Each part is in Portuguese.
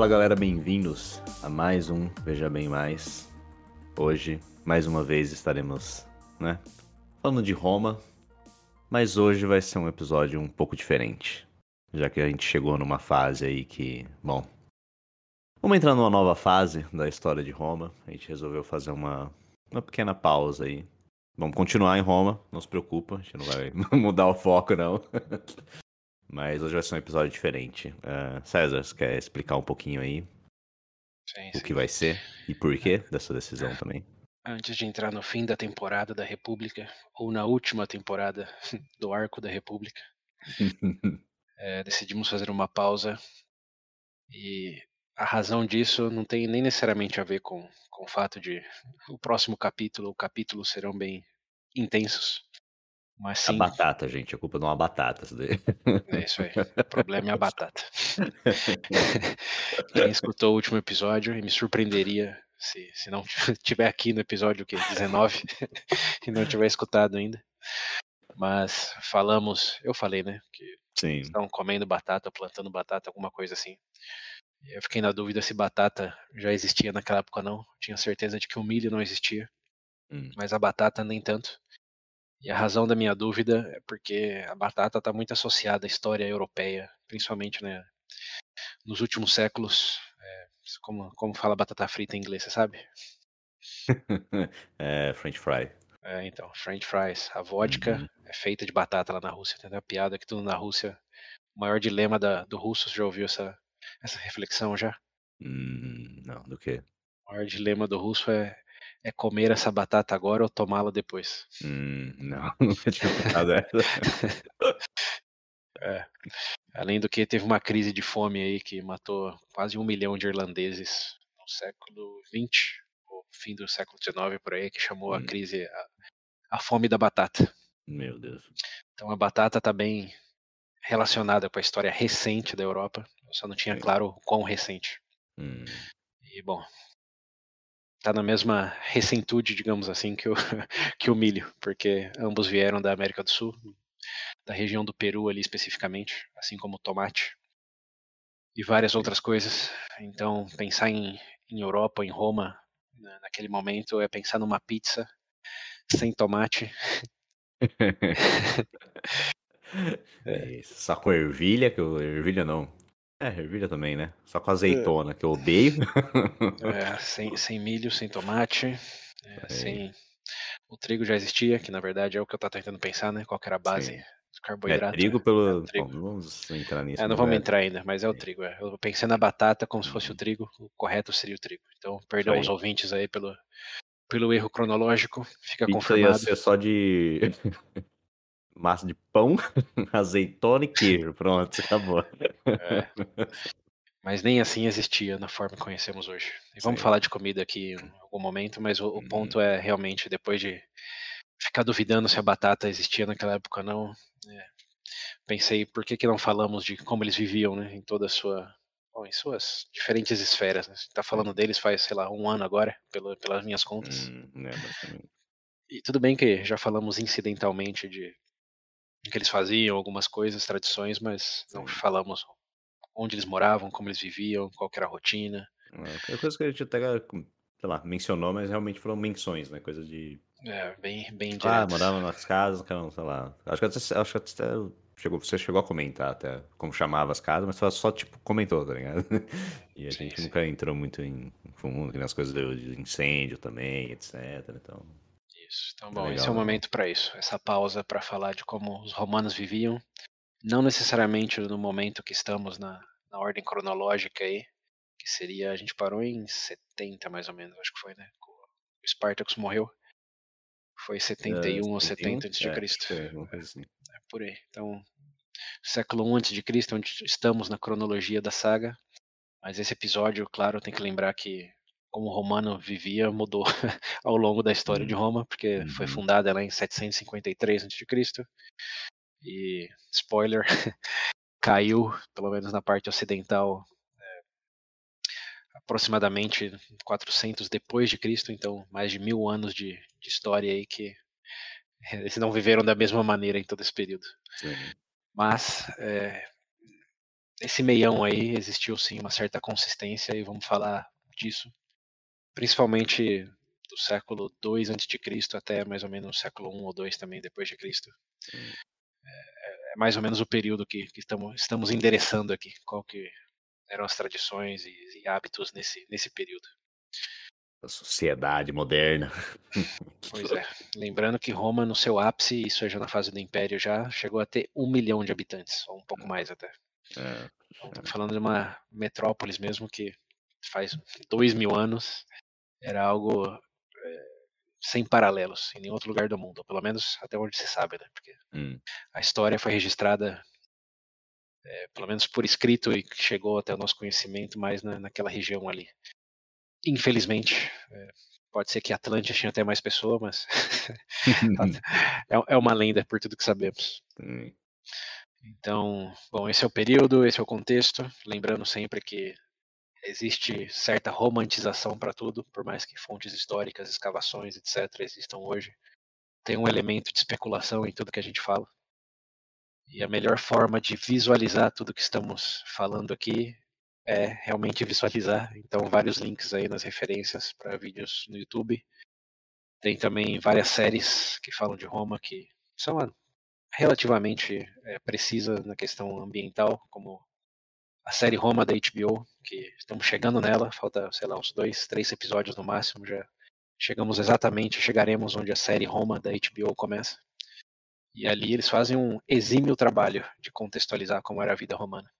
Fala galera, bem-vindos a mais um Veja Bem Mais. Hoje, mais uma vez, estaremos, né, falando de Roma, mas hoje vai ser um episódio um pouco diferente, já que a gente chegou numa fase aí que, bom, vamos entrar numa nova fase da história de Roma. A gente resolveu fazer uma, uma pequena pausa aí. Vamos continuar em Roma, não se preocupa, a gente não vai mudar o foco não. Mas hoje vai ser um episódio diferente. Uh, César, você quer explicar um pouquinho aí Sim, o sim. que vai ser e por quê dessa decisão também? Antes de entrar no fim da temporada da República, ou na última temporada do Arco da República, eh, decidimos fazer uma pausa. E a razão disso não tem nem necessariamente a ver com, com o fato de o próximo capítulo ou capítulos serão bem intensos. Mas A sim, batata, gente, a culpa não é uma batata. Isso daí. é isso aí. O problema é a batata. Quem escutou o último episódio e me surpreenderia se, se não tiver aqui no episódio que 19 e não tiver escutado ainda. Mas falamos, eu falei, né, que Sim. estão comendo batata, plantando batata, alguma coisa assim. Eu fiquei na dúvida se batata já existia naquela época ou não. Tinha certeza de que o milho não existia, Hum. mas a batata nem tanto. E a razão da minha dúvida é porque a batata está muito associada à história europeia, principalmente né, nos últimos séculos. é, como, como fala batata frita em inglês, você sabe? é, French fry. É, então, French fries. A vodka Uhum. é feita de batata lá na Rússia. Entendeu? A piada que tudo na Rússia. O maior dilema da, do russo, você já ouviu essa, essa reflexão já? Hum, não, do que? O maior dilema do russo é, é comer essa batata agora ou tomá-la depois. Hum, não, nunca tinha pensado essa. É. Além do que teve uma crise de fome aí que matou quase um milhão de irlandeses no século XX, ou fim do século XIX por aí, que chamou a Hum. crise a, a fome da batata. Meu Deus. Então a batata está bem relacionada com a história recente da Europa. Eu só não tinha claro o quão recente. Hum, E bom, tá na mesma recentude, digamos assim, que o, que o milho, porque ambos vieram da América do Sul, da região do Peru ali especificamente, assim como o tomate e várias outras coisas. Então, pensar em, em Europa, em Roma, na- naquele momento, é pensar numa pizza sem tomate. É isso. Só com ervilha, que eu. Ervilha não. É, ervilha também, né? Só com azeitona, que eu odeio. É, sem, sem milho, sem tomate, é, É. sem. O trigo já existia, que na verdade é o que eu tô tentando pensar, né? Qual era a base Sim. do É, carboidrato. trigo né? pelo. É, trigo. Bom, vamos entrar nisso. É, não vamos é- entrar ainda, mas é o trigo. é. Eu pensei na batata como se fosse o Uhum. trigo, o correto seria o trigo. Então, perdão aos ouvintes aí pelo, pelo erro cronológico, fica Pizza ia confirmado. ser só de massa de pão, azeitona e queijo. Pronto, acabou. É, mas nem assim existia na forma que conhecemos hoje. E vamos Sim. falar de comida aqui em algum momento, mas o, o ponto é realmente, depois de ficar duvidando se a batata existia naquela época ou não, é, pensei, por que, que não falamos de como eles viviam, né, em toda a sua, bom, em suas diferentes esferas, né? Tá falando deles faz, sei lá, um ano agora, pelo, pelas minhas contas. Hum, basicamente. E tudo bem que já falamos incidentalmente de que eles faziam, algumas coisas, tradições, mas não Sim. falamos onde eles moravam, como eles viviam, qual que era a rotina. É, coisa que a gente até, sei lá, mencionou, mas realmente foram menções, né? Coisa de. É, bem, bem Ah, diretas. morava nas casas, sei lá. Acho que até, acho que até chegou, você chegou a comentar até como chamava as casas, mas só, só tipo, comentou, tá ligado? E a gente sim. nunca entrou muito em fundo, nas coisas de incêndio também, etc. Então. Isso. Então, É bom, esse é o momento para isso. Essa pausa para falar de como os romanos viviam, não necessariamente no momento que estamos na, na ordem cronológica aí, que seria a gente parou em 70 mais ou menos, acho que foi, né? O Spartacus morreu. Foi 71 ou 70 antes de é, Cristo. é, assim. É por aí. Então, século 1 antes de Cristo, onde estamos na cronologia da saga. Mas esse episódio, claro, tem que lembrar que como o romano vivia mudou ao longo da história de Roma, porque foi Uhum. fundada lá em 753 a.C. E spoiler, caiu, pelo menos na parte ocidental, aproximadamente 400 depois de Cristo, então mais de mil anos de, de história aí que eles não viveram da mesma maneira em todo esse período. Sim. Mas é, esse meião aí existiu sim uma certa consistência e vamos falar disso, principalmente do século 2 antes de Cristo até mais ou menos o século 1 ou 2 também depois de Cristo. É, é, mais ou menos o período que, que estamos, estamos endereçando aqui, qual que eram as tradições e, e hábitos nesse, nesse período. A sociedade moderna. Pois é. Lembrando que Roma, no seu ápice, isso é já na fase do Império, já chegou a ter um milhão de habitantes, ou um pouco mais até. É, então, estamos falando de uma metrópolis mesmo que faz dois mil anos era algo é, sem paralelos em nenhum outro lugar do mundo, pelo menos até onde se sabe, né? Porque hum. a história foi registrada, é, pelo menos por escrito, e chegou até o nosso conhecimento mais na, naquela região ali. Infelizmente, é, pode ser que Atlântia tinha até mais pessoas, mas é, é, uma lenda por tudo que sabemos. Hum. Então, bom, esse é o período, esse é o contexto. Lembrando sempre que existe certa romantização para tudo, por mais que fontes históricas, escavações, etc., existam hoje. Tem um elemento de especulação em tudo que a gente fala. E a melhor forma de visualizar tudo que estamos falando aqui é realmente visualizar. Então, vários links aí nas referências para vídeos no YouTube. Tem também várias séries que falam de Roma que são relativamente é, precisas na questão ambiental, como a série Roma da HBO, que estamos chegando nela, falta, sei lá, uns dois, três episódios no máximo, já chegamos exatamente, chegaremos onde a série Roma da HBO começa. E ali eles fazem um exímio trabalho de contextualizar como era a vida romana.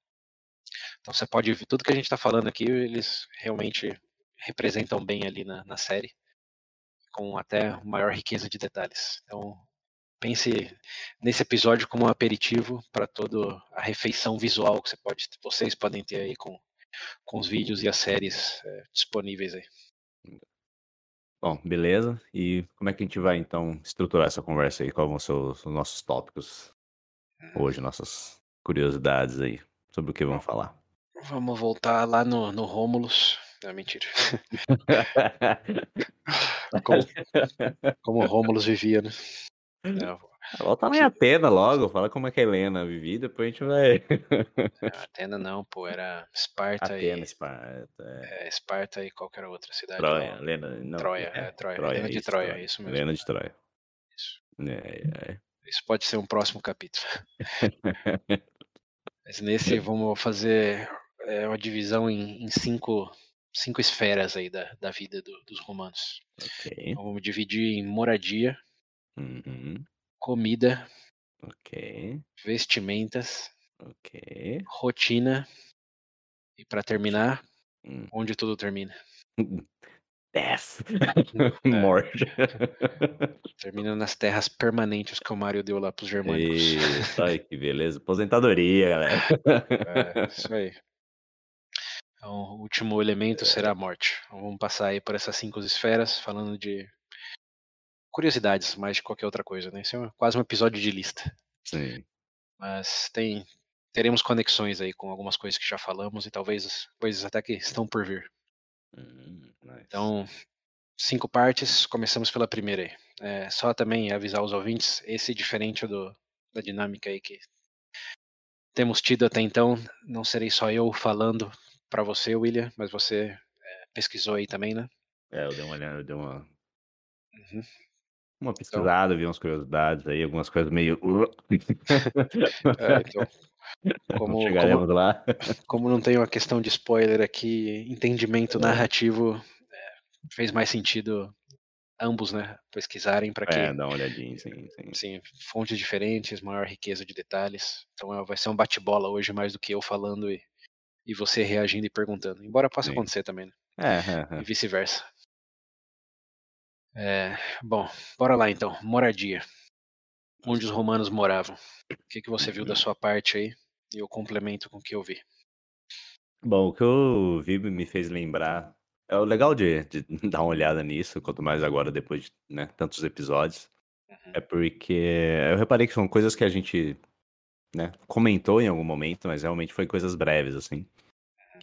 Então você pode ver tudo que a gente está falando aqui, eles realmente representam bem ali na, na série, com até maior riqueza de detalhes. Então pense nesse episódio como um aperitivo para toda a refeição visual que você pode, vocês podem ter aí com, com os vídeos e as séries é, disponíveis aí. Bom, beleza. E como é que a gente vai então estruturar essa conversa aí? Quais vão ser os, os nossos tópicos hoje, nossas curiosidades aí sobre o que vamos falar? Vamos voltar lá no, no Rômulus. Não, mentira. como, como Rômulus vivia, né? Volta lá em Atena logo, fala como é que a Helena vivia, depois a gente vai. Atena não, pô, era Esparta Atena, e. Esparta. É. é. Esparta e qualquer outra cidade. Troia, Helena. Não, Troia, é, é Troia. Troia. Helena de isso, Troia, Troia, isso mesmo. Helena de Troia. Isso. É, é. Isso pode ser um próximo capítulo. Mas nesse vamos fazer é, uma divisão em, em, cinco, cinco esferas aí da, da vida do, dos romanos. Okay. Então, vamos dividir em moradia, Uhum. comida, Ok. vestimentas, Ok. rotina e para terminar, Hum. onde tudo termina. Death. É. Morte. Termina nas terras permanentes que o Mário deu lá pros germânicos. Isso, ai que beleza. Aposentadoria, galera. É, isso aí. Então, o último elemento será a morte. Então, vamos passar aí por essas cinco esferas, falando de curiosidades mais de qualquer outra coisa, né? Isso é quase um episódio de lista. Sim. Mas tem teremos conexões aí com algumas coisas que já falamos e talvez coisas até que estão por vir. Hum, nice. Então, cinco partes, começamos pela primeira aí. É, só também avisar os ouvintes, esse diferente do, da dinâmica aí que temos tido até então, não serei só eu falando para você, William, mas você é, pesquisou aí também, né? É, eu dei uma olhada, eu dei uma. Uhum. Uma então pesquisada, vi umas curiosidades aí, algumas coisas meio. é, então, como, Chegaremos como, lá. como não tem uma questão de spoiler aqui, entendimento é. narrativo é, fez mais sentido ambos, né, pesquisarem para que é, dá uma olhadinha, sim, sim. sim, fontes diferentes, maior riqueza de detalhes. Então é, vai ser um bate-bola hoje mais do que eu falando e, e você reagindo e perguntando. Embora possa sim. acontecer também, né? É, é, é. E vice-versa. É, bom, bora lá então. Moradia. Onde os romanos moravam. O que, que você viu da sua parte aí? E eu complemento com o que eu vi. Bom, o que eu vi me fez lembrar. É o legal de, de dar uma olhada nisso, quanto mais agora, depois de né, tantos episódios. Uhum. É porque eu reparei que são coisas que a gente né, comentou em algum momento, mas realmente foi coisas breves, assim.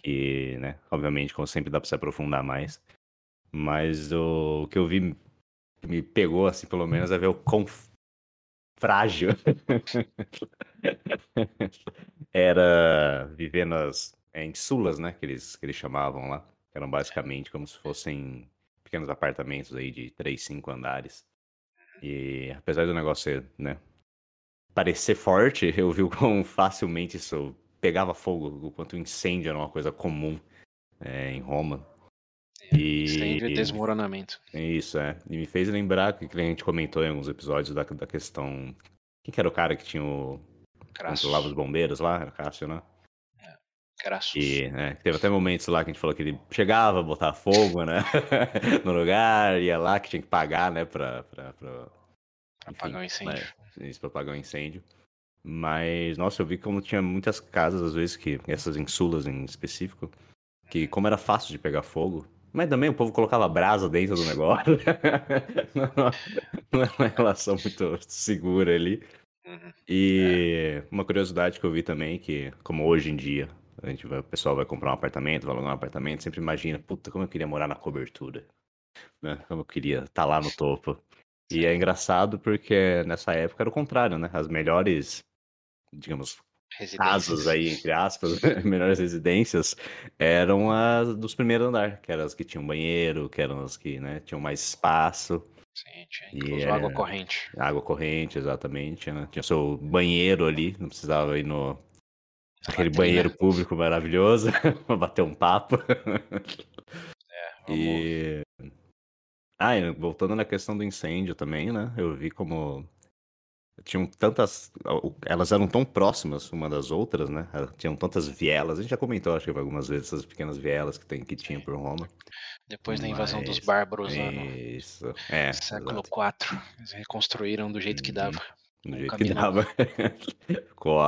E, né, obviamente, como sempre, dá pra se aprofundar mais. Mas o que eu vi, me pegou, assim, pelo menos, é ver o quão frágil. Era viver nas é, insulas, né? Que eles, que eles chamavam lá. Que eram basicamente como se fossem pequenos apartamentos aí de 3, 5 andares. E apesar do negócio ser, né? Parecer forte, eu vi o quão facilmente isso pegava fogo, o quanto o incêndio era uma coisa comum é, em Roma. E... E desmoronamento. Isso, é. E me fez lembrar que a gente comentou em alguns episódios da, da questão. Quem que era o cara que tinha o. Controlava os bombeiros lá? Era Cássio, né? É, Crassus. E né, teve até momentos lá que a gente falou que ele chegava, botava fogo, né? no lugar, ia lá que tinha que pagar, né? Pra, pra, pra... Enfim, apagar o incêndio. isso, pra apagar o incêndio. Mas, nossa, eu vi como tinha muitas casas, às vezes, que essas insulas em específico, que como era fácil de pegar fogo, mas também o povo colocava brasa dentro do negócio. não é uma relação muito segura ali. Uhum. E uma curiosidade que eu vi também, que como hoje em dia, a gente vai, o pessoal vai comprar um apartamento, vai alugar um apartamento, sempre imagina, puta, como eu queria morar na cobertura. Né? Como eu queria estar tá lá no topo. E é engraçado porque nessa época era o contrário, né? As melhores, digamos, casas aí, entre aspas, melhores residências, eram as dos primeiros andar, que eram as que tinham banheiro, que eram as que né, tinham mais espaço. Sim, tinha incluso e, água corrente. Água corrente, exatamente. Né? Tinha seu banheiro ali, não precisava ir no. Aquele banheiro público maravilhoso pra bater um papo. É, vamos... E. Ah, e voltando na questão do incêndio também, né? Eu vi como tinham tantas. Elas eram tão próximas uma das outras, né? Tinham tantas vielas. A gente já comentou, acho que algumas vezes, essas pequenas vielas que, tem, que tinha por Roma. Depois da invasão Mas... dos bárbaros lá Isso. É, século IV. Eles reconstruíram do jeito que dava. Do jeito que dava. Ficou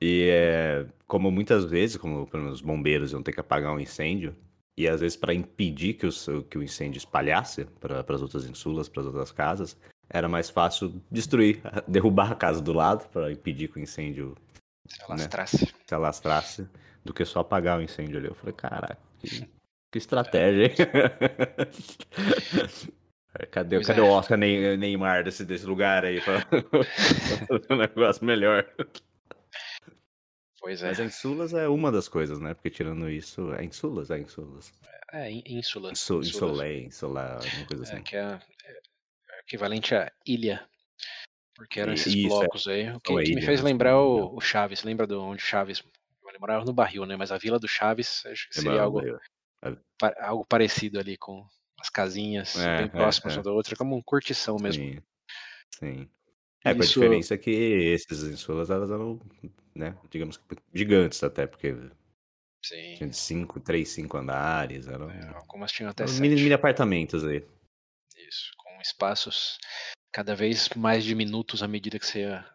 E é, como muitas vezes, como os bombeiros iam ter que apagar um incêndio, e às vezes para impedir que, os, que o incêndio espalhasse para as outras insulas, para as outras casas, era mais fácil destruir, derrubar a casa do lado para impedir que o incêndio se alastrasse. Né, se alastrasse, do que só apagar o incêndio ali. Eu falei, caraca, que, que estratégia, hein? Cadê, cadê é. o Oscar Neymar desse, desse lugar aí para fazer um negócio melhor? Pois é. Mas a Insulas é uma das coisas, né? Porque tirando isso, é Insulas, é Insulas. É, Insulas. Insu, Insolé, Insolá, alguma coisa é, assim. É, que é, equivalente a ilha. Porque eram esses Isso, é. blocos é. aí. O que, que me fez lembrar o, o, Chaves. Lembra de onde Chaves morava no barril, né? Mas a vila do Chaves acho que seria algo, algo parecido ali com as casinhas é, bem é, próximas é, uma da outra, como um curtição mesmo. Sim. Sim. É, Isso... a diferença é que esses insulas elas eram, né, digamos gigantes até, porque Sim. tinha cinco, três, cinco andares, eram é, algumas tinham até mini, mini apartamentos aí. Isso, espaços cada vez mais diminutos à medida que você ia,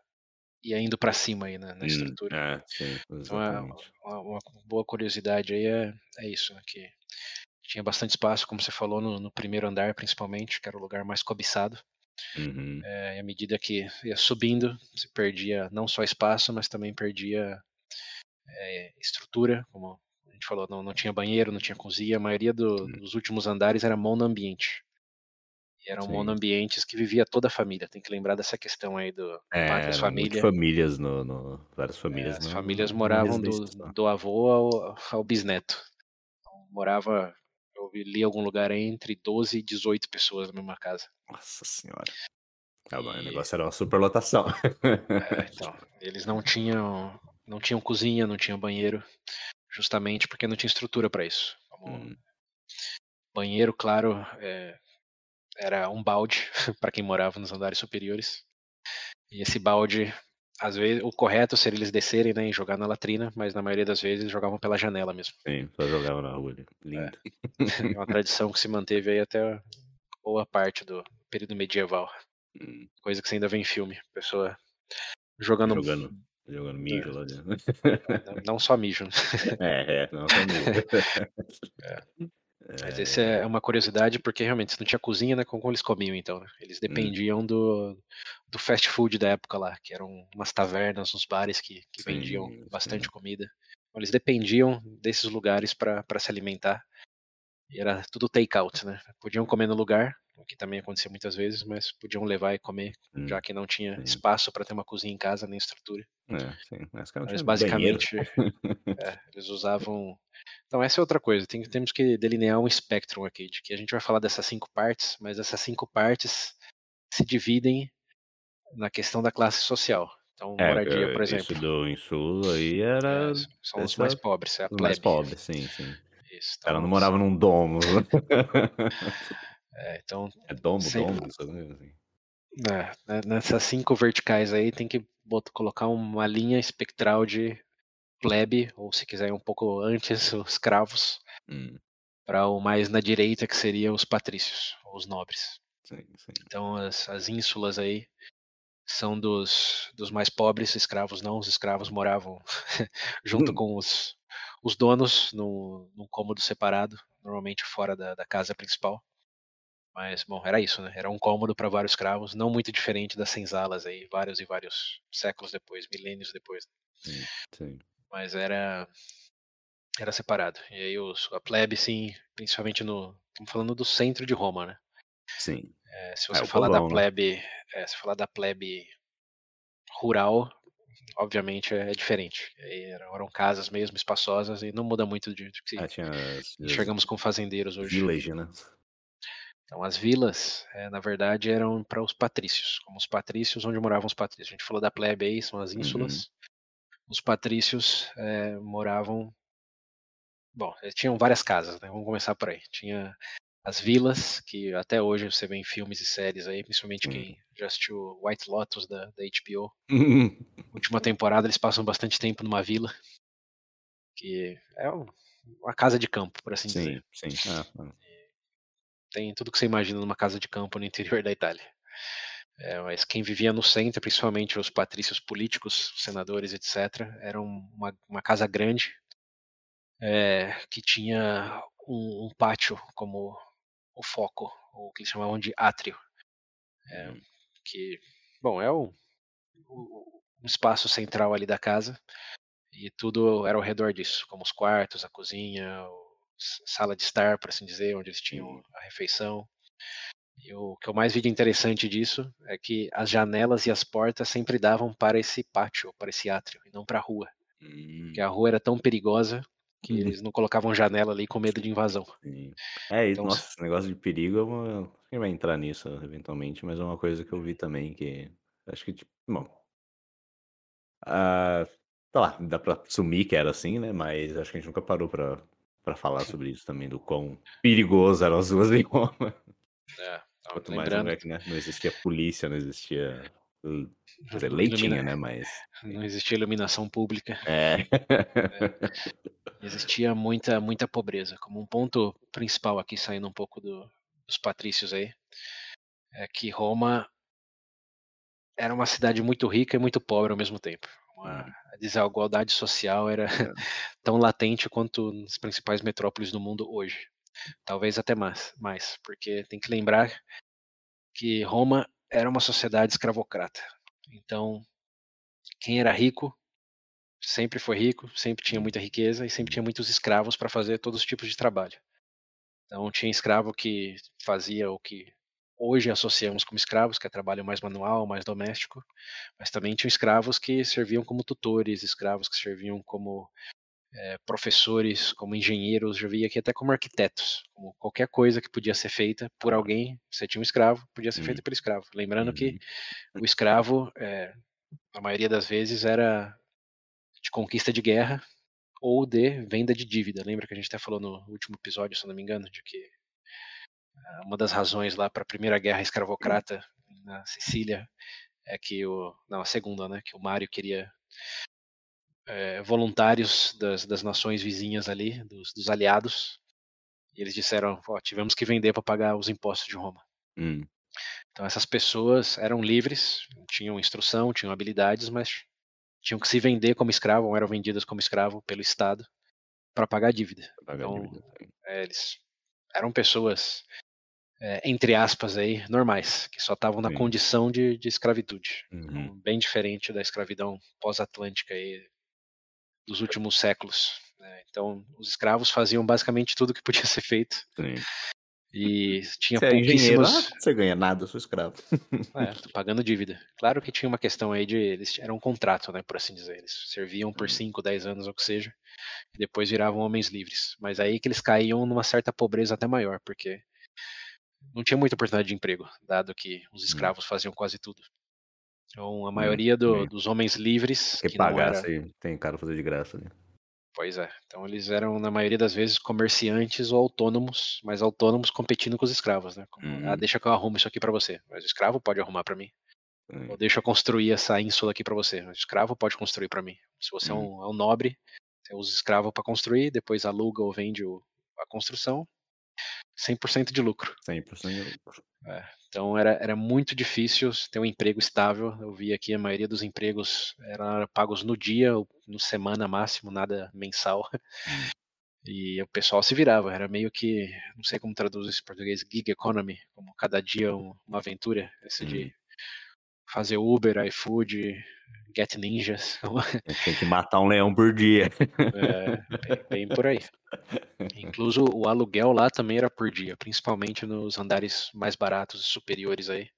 ia indo para cima aí na, na hum, estrutura. É, sim, então, é uma, uma, boa curiosidade aí é, é isso, né, que tinha bastante espaço, como você falou, no, no, primeiro andar principalmente, que era o lugar mais cobiçado. Uhum. É, e à medida que ia subindo, você perdia não só espaço, mas também perdia é, estrutura, como a gente falou, não, não tinha banheiro, não tinha cozinha, a maioria do, uhum. dos últimos andares era monoambiente eram Sim. monoambientes que vivia toda a família. Tem que lembrar dessa questão aí do é, Pátrias Família. famílias no, no, várias famílias. É, as famílias moravam do, do avô ao, ao bisneto. Então, morava, eu li algum lugar entre 12 e 18 pessoas na mesma casa. Nossa senhora. Ah, e... O negócio era uma superlotação. É, então, eles não tinham, não tinham cozinha, não tinham banheiro, justamente porque não tinha estrutura para isso. Como... Hum. Banheiro, claro, é, era um balde para quem morava nos andares superiores. E esse balde, às vezes, o correto seria eles descerem né, e jogar na latrina, mas na maioria das vezes jogavam pela janela mesmo. Sim, só jogavam na rua. Lindo. É. é uma tradição que se manteve aí até boa parte do período medieval. Hum. Coisa que você ainda vê em filme. Pessoa jogando. Jogando, jogando mijo é. lá dentro. Não, não, só mijo. Né? É, é, não só mijo. É. Mas essa é uma curiosidade, porque realmente se não tinha cozinha, né? Como eles comiam então? Né? Eles hum. dependiam hum. do, do fast food da época lá, que eram umas tavernas, uns bares que, que sim, vendiam bastante sim. comida. Então, eles dependiam desses lugares para se alimentar. E era tudo take-out, né? Podiam comer no lugar, o que também acontecia muitas vezes, mas podiam levar e comer, Hum, já que não tinha sim. espaço para ter uma cozinha em casa nem estrutura. É, sim. Mas, cara, basicamente é, eles usavam. Então essa é outra coisa. Tem, temos que delinear um espectro aqui, de que a gente vai falar dessas cinco partes, mas essas cinco partes se dividem na questão da classe social. Então, É, moradia, por é, exemplo, isso do insulo aí era é, são os mais pobres, é a os mais plebe. pobres, sim, sim. Isso, então, não morava num domo. é, então é domo, Sempre- domo, assim. É, né, nessas cinco verticais aí tem que bot- colocar uma linha espectral de plebe, ou se quiser um pouco antes, os escravos, Hum, para o mais na direita que seriam os patrícios, ou os nobres. sim, sim. Então as, as ínsulas aí são dos, dos mais pobres, escravos não, os escravos moravam junto Hum. com os, os donos num, num cômodo separado, normalmente fora da, da casa principal. Mas, bom, era isso, né? Era um cômodo para vários escravos, não muito diferente das senzalas aí, vários e vários séculos depois, milênios depois. Hum, sim. Mas era era separado. E aí os, a plebe, sim, principalmente no. Estamos falando do centro de Roma, né? Sim. É, se É, você o falar povão, da né? plebe, é, se falar da plebe rural, obviamente é diferente. Eram, eram casas mesmo espaçosas e não muda muito de, de que Ah, tinha enxergamos com fazendeiros hoje. village, né? Então as vilas, é, na verdade, eram para os patrícios, como os patrícios onde moravam os patrícios. A gente falou da plebe aí, são as ínsulas. Os patrícios é, moravam. Bom, eles tinham várias casas, né? Vamos começar por aí. Tinha as vilas, que até hoje você vê em filmes e séries aí, principalmente Sim. quem já assistiu White Lotus da, da HBO. Hum, Última temporada eles passam bastante tempo numa vila, que é um- uma casa de campo, por assim dizer. sim, sim. Ah, ah. Tem tudo que você imagina numa casa de campo no interior da Itália. É, mas quem vivia no centro, principalmente os patrícios políticos, senadores, etc., era um- uma, uma casa grande é, que tinha um, um pátio como o foco, o que eles chamavam de átrio, É, que, bom, é o, o, o espaço central ali da casa e tudo era ao redor disso, como os quartos, a cozinha, o, sala de estar, por assim dizer, onde eles tinham a refeição. E o que eu mais vi de interessante disso é que as janelas e as portas sempre davam para esse pátio, para esse átrio, e não para a rua. hum, Porque a rua era tão perigosa que Uhum. eles não colocavam janela ali com medo de invasão. sim. É, Então, nossa, esse negócio de perigo, é uma... quem vai entrar nisso eventualmente, mas é uma coisa que eu vi também que acho que, tipo, bom. Ah, tá lá, dá pra assumir que era assim, né? Mas acho que a gente nunca parou pra, pra falar sobre isso também, do quão perigoso eram as ruas em Roma. É, Quanto mais lembrando, lugar que né, não existia polícia, não existia. Dizer, que lei ilumina- né? Mas. não existia iluminação pública, É. existia muita muita pobreza. Como um ponto principal aqui, saindo um pouco do- dos patrícios aí, é que Roma era uma cidade muito rica e muito pobre ao mesmo tempo. Uma- Hum. a desigualdade social era tão latente quanto nas principais metrópoles do mundo hoje. Talvez até mais, mais, porque tem que lembrar que Roma era uma sociedade escravocrata. Então, quem era rico sempre foi rico, sempre tinha muita riqueza e sempre tinha muitos escravos para fazer todos os tipos de trabalho. Então, tinha escravo que fazia o que hoje associamos como escravos, que é trabalho mais manual, mais doméstico, mas também tinham escravos que serviam como tutores, escravos que serviam como eh, professores, como engenheiros, já vi aqui até como arquitetos, como qualquer coisa que podia ser feita por alguém, você tinha um escravo, podia ser Hum. feita pelo escravo. Lembrando que Uhum. o escravo, eh, a maioria das vezes, era de conquista de guerra ou de venda de dívida. Lembra que a gente até falou no último episódio, se não me engano, de que uma das razões lá para a primeira guerra escravocrata na Sicília é que o não a segunda, né, que o Mário queria eh, voluntários das, das nações vizinhas ali, dos, dos aliados, e eles disseram, ó, tivemos que vender para pagar os impostos de Roma. Hum, Então essas pessoas eram livres, tinham instrução, tinham habilidades, mas tinham que se vender como escravo, ou eram vendidas como escravo pelo Estado para pagar a dívida. pagar a Então, dívida. É, eles eram pessoas, é, entre aspas, aí, normais, que só estavam na Sim. condição de, de escravitude. Uhum. Então, bem diferente da escravidão pós-atlântica aí dos últimos séculos. né? Então, os escravos faziam basicamente tudo que podia ser feito Sim. E tinha Você é pouquíssimos. ah, você ganha nada, eu sou escravo. É, tô pagando dívida. Claro que tinha uma questão aí de. Eles era um contrato, né, por assim dizer. Eles serviam por Hum. 5, 10 anos, ou que seja, e depois viravam homens livres. Mas aí que eles caíam numa certa pobreza até maior, porque não tinha muita oportunidade de emprego, dado que os escravos faziam quase tudo. Então a maioria do- dos homens livres que não pagar, era, tem cara fazer de graça ali. pois é. Então eles eram na maioria das vezes comerciantes ou autônomos, mas autônomos competindo com os escravos, né? Como, Uhum. ah, deixa que eu arrumo isso aqui pra você, mas o escravo pode arrumar pra mim. Ou deixa eu construir essa ínsula aqui pra você. O escravo pode construir pra mim. Se você é, um, é um nobre, você usa escravo pra construir, depois aluga ou vende o- a construção, 100% de lucro. 100% de lucro. Então era, era muito difícil ter um emprego estável. Eu vi aqui a maioria dos empregos eram pagos no dia, ou no semana máximo, nada mensal. E o pessoal se virava. Era meio que, não sei como traduz isso em português, gig economy, como cada dia um- uma aventura. Esse de fazer Uber, iFood, Get Ninjas. Tem que matar um leão por dia. É, bem, bem por aí. Incluso o aluguel lá também era por dia, principalmente nos andares mais baratos e superiores aí.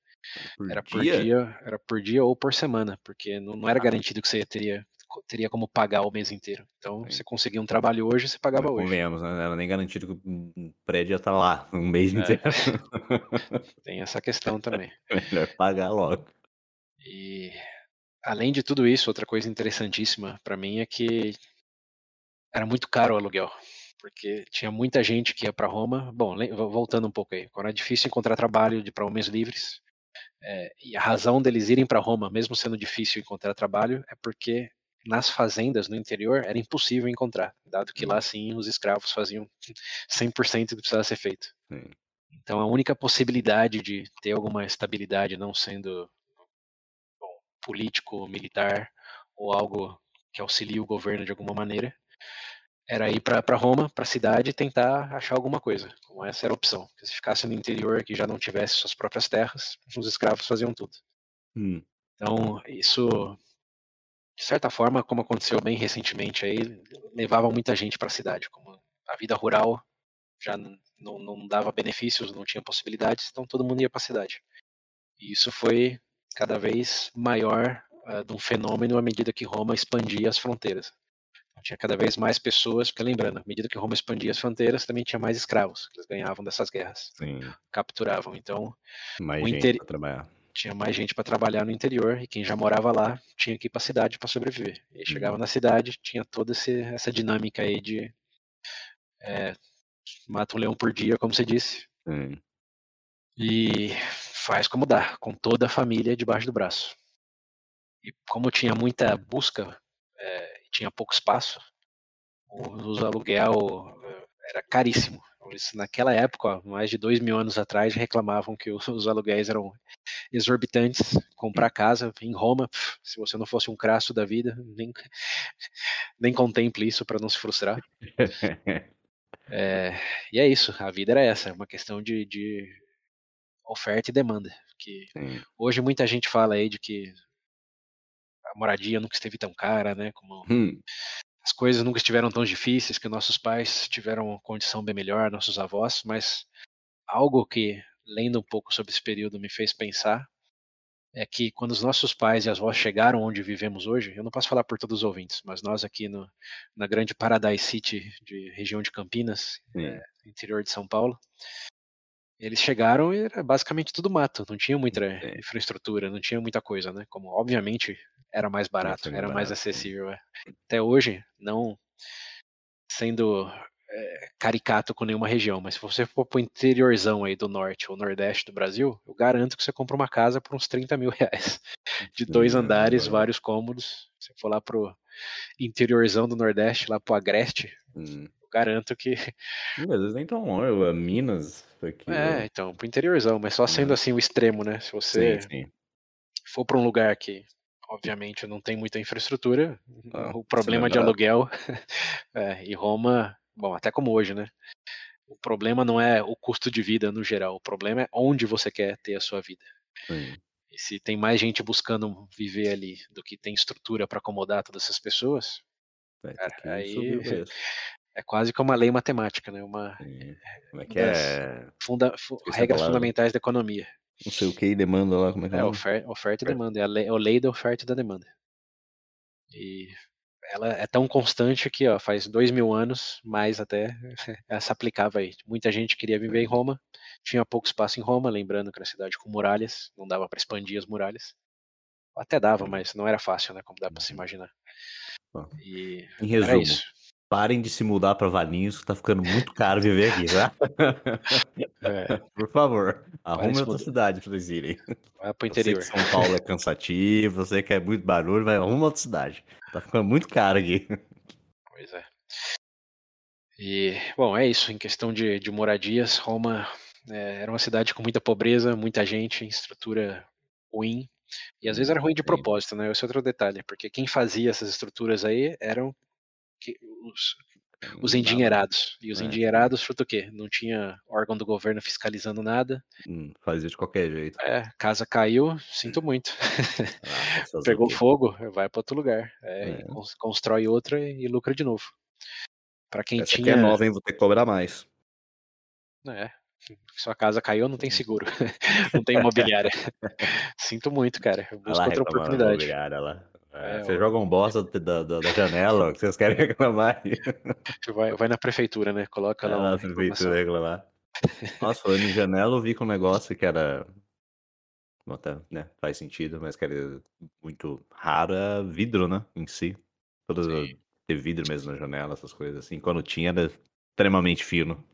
Por Era por dia, era por dia ou por semana, porque não, não era Ah. garantido que você teria, teria como pagar o mês inteiro. Então, Sim. você conseguia um trabalho hoje, você pagava Mas hoje. Convenhamos, né? Não era nem garantido que o prédio ia estar lá um mês É. inteiro. Tem essa questão também. Melhor pagar logo. E além de tudo isso, outra coisa interessantíssima para mim é que era muito caro o aluguel, porque tinha muita gente que ia para Roma. Bom, voltando um pouco aí, quando era difícil encontrar trabalho para homens livres, é, e a razão deles irem para Roma, mesmo sendo difícil encontrar trabalho, é porque nas fazendas no interior era impossível encontrar, dado que lá sim os escravos faziam 100% do que precisava ser feito. Então a única possibilidade de ter alguma estabilidade, não sendo político, militar ou algo que auxilie o governo de alguma maneira, era ir para Roma, para a cidade tentar achar alguma coisa. Como essa era a opção. Porque se ficasse no interior que já não tivesse suas próprias terras, os escravos faziam tudo. Hum. Então isso, de certa forma, como aconteceu bem recentemente aí, levava muita gente para a cidade. Como a vida rural já não, não dava benefícios, não tinha possibilidades, então todo mundo ia para a cidade. E isso foi cada vez maior ah, de um fenômeno à medida que Roma expandia as fronteiras. Então, tinha cada vez mais pessoas, porque lembrando, à medida que Roma expandia as fronteiras, também tinha mais escravos que eles ganhavam dessas guerras, Sim. capturavam. Então Mais gente pra trabalhar. tinha mais gente para trabalhar no interior e quem já morava lá tinha que ir para a cidade para sobreviver. E chegava na cidade, tinha toda esse- essa dinâmica aí de é, mata um leão por dia, como você disse, Sim. e faz como dá, com toda a família debaixo do braço. E como tinha muita busca, é, tinha pouco espaço, o- aluguel é, era caríssimo. Eles, naquela época, ó, mais de dois mil anos atrás, reclamavam que os, os aluguéis eram exorbitantes. Comprar casa em Roma, se você não fosse um crasso da vida, nem, nem contemple isso para não se frustrar. É, e é isso, a vida era essa, é uma questão de, de oferta e demanda. Que hoje muita gente fala aí de que a moradia nunca esteve tão cara, né? Como Hum. as coisas nunca estiveram tão difíceis, que nossos pais tiveram uma condição bem melhor, nossos avós, mas algo que, lendo um pouco sobre esse período, me fez pensar é que quando os nossos pais e avós chegaram onde vivemos hoje, eu não posso falar por todos os ouvintes, mas nós aqui no, na grande Paradise City, de região de Campinas, é, interior de São Paulo, eles chegaram e era basicamente tudo mato, não tinha muita Sim. infraestrutura, não tinha muita coisa, né? Como obviamente era mais barato, era mais barato, sim. acessível. é. Até hoje, não sendo é, caricato com nenhuma região, mas se você for pro interiorzão aí do norte ou nordeste do Brasil, eu garanto que você compra uma casa por uns 30 mil reais. De dois andares, vários cômodos. Se for lá pro interiorzão do Nordeste, lá pro Agreste, Hum. eu garanto que. Às vezes nem tão longe, é Minas, aqui. É, então, pro interiorzão, mas só sendo É. assim o extremo, né? Se você Sim, sim. for para um lugar que, obviamente, não tem muita infraestrutura, Ah, o problema vai de aluguel. é, e Roma, bom, até como hoje, né? O problema não é o custo de vida no geral, o problema é onde você quer ter a sua vida. Sim. E se tem mais gente buscando viver ali do que tem estrutura para acomodar todas essas pessoas, Vai que aí-. É quase como uma lei matemática, né? Uma, como é que é? Funda, regras fundamentais da economia. Não sei o que, demanda lá, como é que é? É, oferta, oferta e demanda. É a lei, é a lei da oferta e da demanda. E ela é tão constante que, ó, faz dois mil anos, mais até, essa aplicava aí. Muita gente queria viver em uhum. Roma, tinha pouco espaço em Roma, lembrando que era cidade com muralhas, não dava para expandir as muralhas. Até dava, uhum. mas não era fácil, né, como dá para se uhum. imaginar. E em resumo, parem de se mudar para Valinhos, que tá ficando muito caro viver aqui, tá? É. Por favor, arrume outra cidade para vocês irem. Vai pro interior. São Paulo é cansativo, você quer muito barulho, vai arruma outra cidade. Tá ficando muito caro aqui. Pois é. E, bom, é isso. Em questão de, de moradias, Roma é, era uma cidade com muita pobreza, muita gente, estrutura ruim. E às vezes era ruim de propósito, né? Esse é outro detalhe, porque quem fazia essas estruturas aí eram os, os endinheirados. E os é. endinheirados, chuta o quê? Não tinha órgão do governo fiscalizando nada. Hum, fazia de qualquer jeito. É, casa caiu, sinto muito. Ah, Pegou fogo, vai para outro lugar. É, é. Constrói outra e, lucra de novo. Para quem Essa tinha. Aqui é nova, hein? Vou ter que cobrar mais. É. Sua casa caiu, não tem seguro. não tem imobiliária. Sinto muito, cara. Eu busco outra oportunidade. Lá. É, você joga um bosta da, da, da janela, que vocês querem reclamar. Vai, vai na prefeitura, né? Coloca lá. É, na prefeitura reclamar. Nossa, falando em janela, eu vi com um negócio que era. Até, né, faz sentido, mas que era muito raro, é vidro, né? Em si. Todas ter vidro mesmo na janela, essas coisas assim. Quando tinha, era extremamente fino.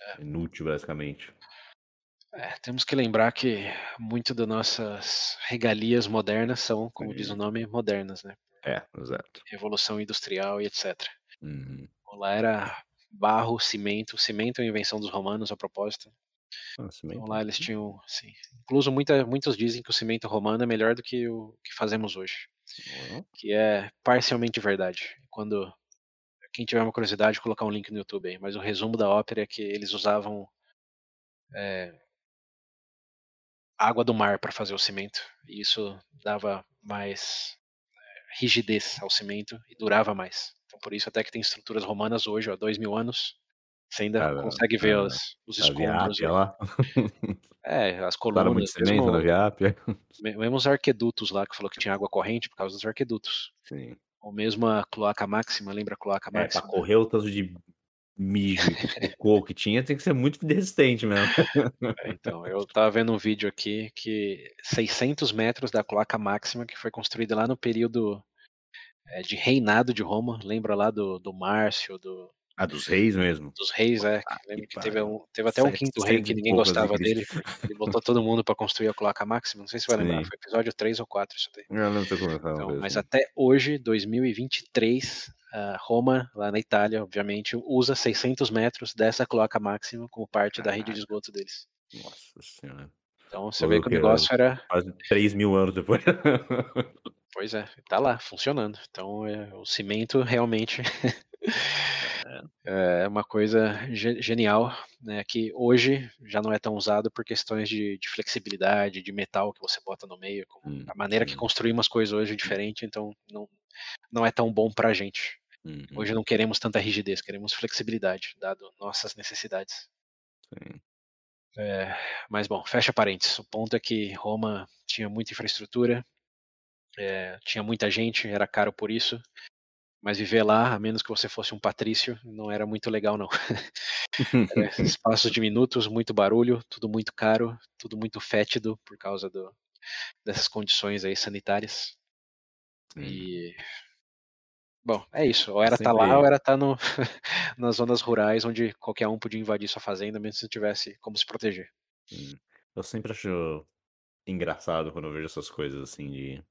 É. Inútil, basicamente. É, temos que lembrar que muito das nossas regalias modernas são, como diz o nome, modernas, né? É, exato. Revolução industrial e etc. Uhum. Lá era barro, cimento. Cimento é a invenção dos romanos, a propósito. Ah, então lá eles tinham, sim. Incluso muita, muitos dizem que o cimento romano é melhor do que o que fazemos hoje. Uhum. Que é parcialmente verdade. Quando quem tiver uma curiosidade, colocar um link no YouTube aí. Mas o resumo da ópera é que eles usavam é, água do mar para fazer o cimento. E isso dava mais eh, rigidez ao cimento e durava mais. Então, por isso, até que tem estruturas romanas hoje, há dois mil anos, você ainda ah, consegue ver os, os escombros. Lá. É, as colunas. Muito cimento na Viápia. Mesmo os arquedutos lá, que falou que tinha água corrente por causa dos arquedutos. Sim. Ou mesmo a cloaca máxima, lembra a cloaca máxima? É, pra correr o tanto de mijo o coco que tinha, tem que ser muito resistente mesmo. É, então, eu tava vendo um vídeo aqui que 600 metros da cloaca máxima que foi construída lá no período é, de reinado de Roma, lembra lá do, do Márcio, do... Ah, dos reis mesmo? Dos reis, é. Ah, Lembro que, que teve, um, teve até um quinto rei que ninguém gostava dele. Ele botou todo mundo para construir a cloaca máxima. Não sei se vai Sim. lembrar, foi episódio 3 ou 4 isso daí. Eu não é então, Mas até hoje, 2023, Uh, Roma, lá na Itália, obviamente, usa 600 metros dessa cloaca máxima como parte Caraca. da rede de esgoto deles. Nossa senhora. Então você vê que o negócio era. Quase 3 mil anos depois. pois é, tá lá, funcionando. Então é, o cimento realmente é uma coisa genial, né? Que hoje já não é tão usado por questões de, de flexibilidade, de metal que você bota no meio. Hum, a maneira que construímos as coisas hoje é diferente, então não, não é tão bom pra gente. Uhum. Hoje não queremos tanta rigidez, queremos flexibilidade, dado nossas necessidades. Sim. É, mas bom, fecha parênteses. O ponto é que Roma tinha muita infraestrutura, é, tinha muita gente, era caro por isso. Mas viver lá, a menos que você fosse um patrício, não era muito legal não. espaços diminutos, muito barulho, tudo muito caro, tudo muito fétido por causa do, dessas condições aí sanitárias. Sim. E Bom, é isso. Ou era estar tá lá ou era estar tá no, nas zonas rurais onde qualquer um podia invadir sua fazenda, mesmo se tivesse como se proteger. Eu sempre acho engraçado quando eu vejo essas coisas assim de.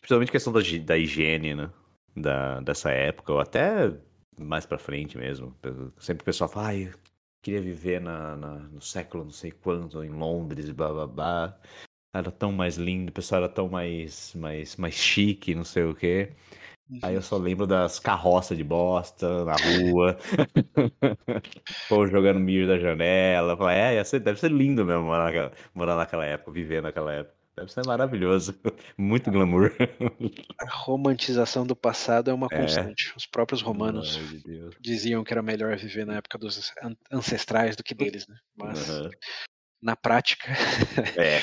Principalmente questão da, da higiene, né? Da, dessa época, ou até mais pra frente mesmo. Sempre o pessoal fala, ai, queria viver na, na, no século não sei quanto, em Londres, blá blá blá. Era tão mais lindo, o pessoal era tão mais, mais, mais chique, não sei o quê. Aí eu só lembro das carroças de bosta na rua. Pô, jogando milho da janela. Falei, é, deve ser lindo mesmo morar naquela, morar naquela época, viver naquela época. Deve ser maravilhoso. Muito glamour. A romantização do passado é uma É. constante. Os próprios romanos diziam que era melhor viver na época dos an- ancestrais do que deles, né? Mas Aham. na prática, É.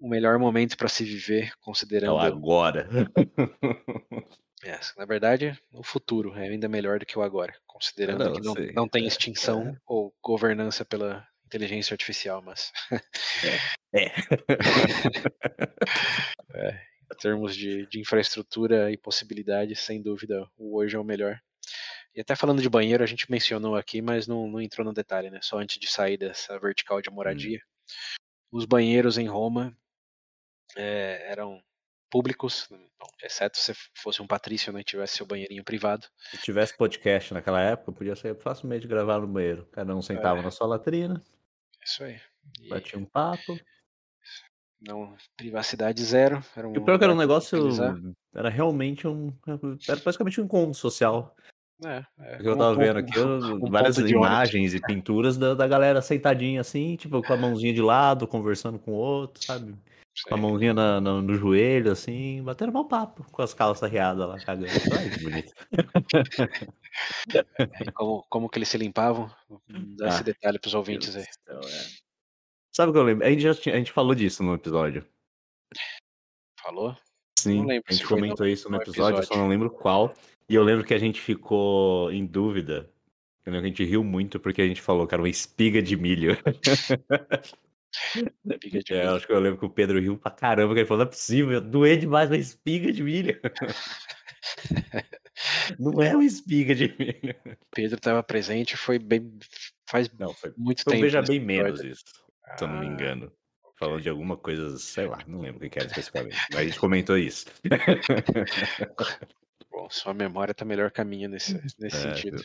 o melhor momento para se viver, É o considerando. agora. É, na verdade, o futuro é ainda melhor do que o agora, considerando não, que não, não tem É, extinção ou governança pela inteligência artificial, mas É. em termos de, de infraestrutura e possibilidades, sem dúvida, o hoje é o melhor. E até falando de banheiro, a gente mencionou aqui, mas não, não entrou no detalhe, né? Só antes de sair dessa vertical de moradia. Os banheiros em Roma é, eram públicos, bom, exceto se fosse um patrício, né? Tivesse seu banheirinho privado. Se tivesse podcast naquela época, podia ser facilmente gravar no banheiro. Cada um sentava É. na sua latrina, Isso aí. E batia um papo. não, privacidade zero. Era um E o pior que era um negócio. socializar. Era realmente um. Era basicamente um encontro social. É, é, eu um tava ponto- vendo aqui eu- um várias ponto imagens e pinturas da, da galera sentadinha assim, tipo, com a mãozinha de lado, conversando com o outro, sabe? Com a Sei. mãozinha na- na- no joelho, assim, batendo mal papo, com as calças riadas lá, cagando. Ai, que bonito. Como, como que eles se limpavam? Dá esse Ah, detalhe pros Deus ouvintes aí. céu, é. Sabe o que eu lembro? A gente, já tinha- a gente falou disso no episódio. Falou? Sim, a gente no- comentou isso no episódio, eu só episódio. não lembro qual. E eu lembro que a gente ficou em dúvida. Eu lembro que a gente riu muito porque a gente falou que era uma espiga de milho. Espiga de É, milho. acho que eu lembro que o Pedro riu pra caramba, que ele falou, não é possível, doer demais uma espiga de milho. Não é uma espiga de milho. Pedro estava presente, foi bem. Faz Não, foi, muito foi tempo. Veja nesse Bem Menos episódio. isso, se eu não me Ah, engano. Falando de alguma coisa, sei lá, não lembro o que era especificamente. Mas a gente comentou isso. Bom, sua memória tá melhor que a minha nesse, nesse É, sentido.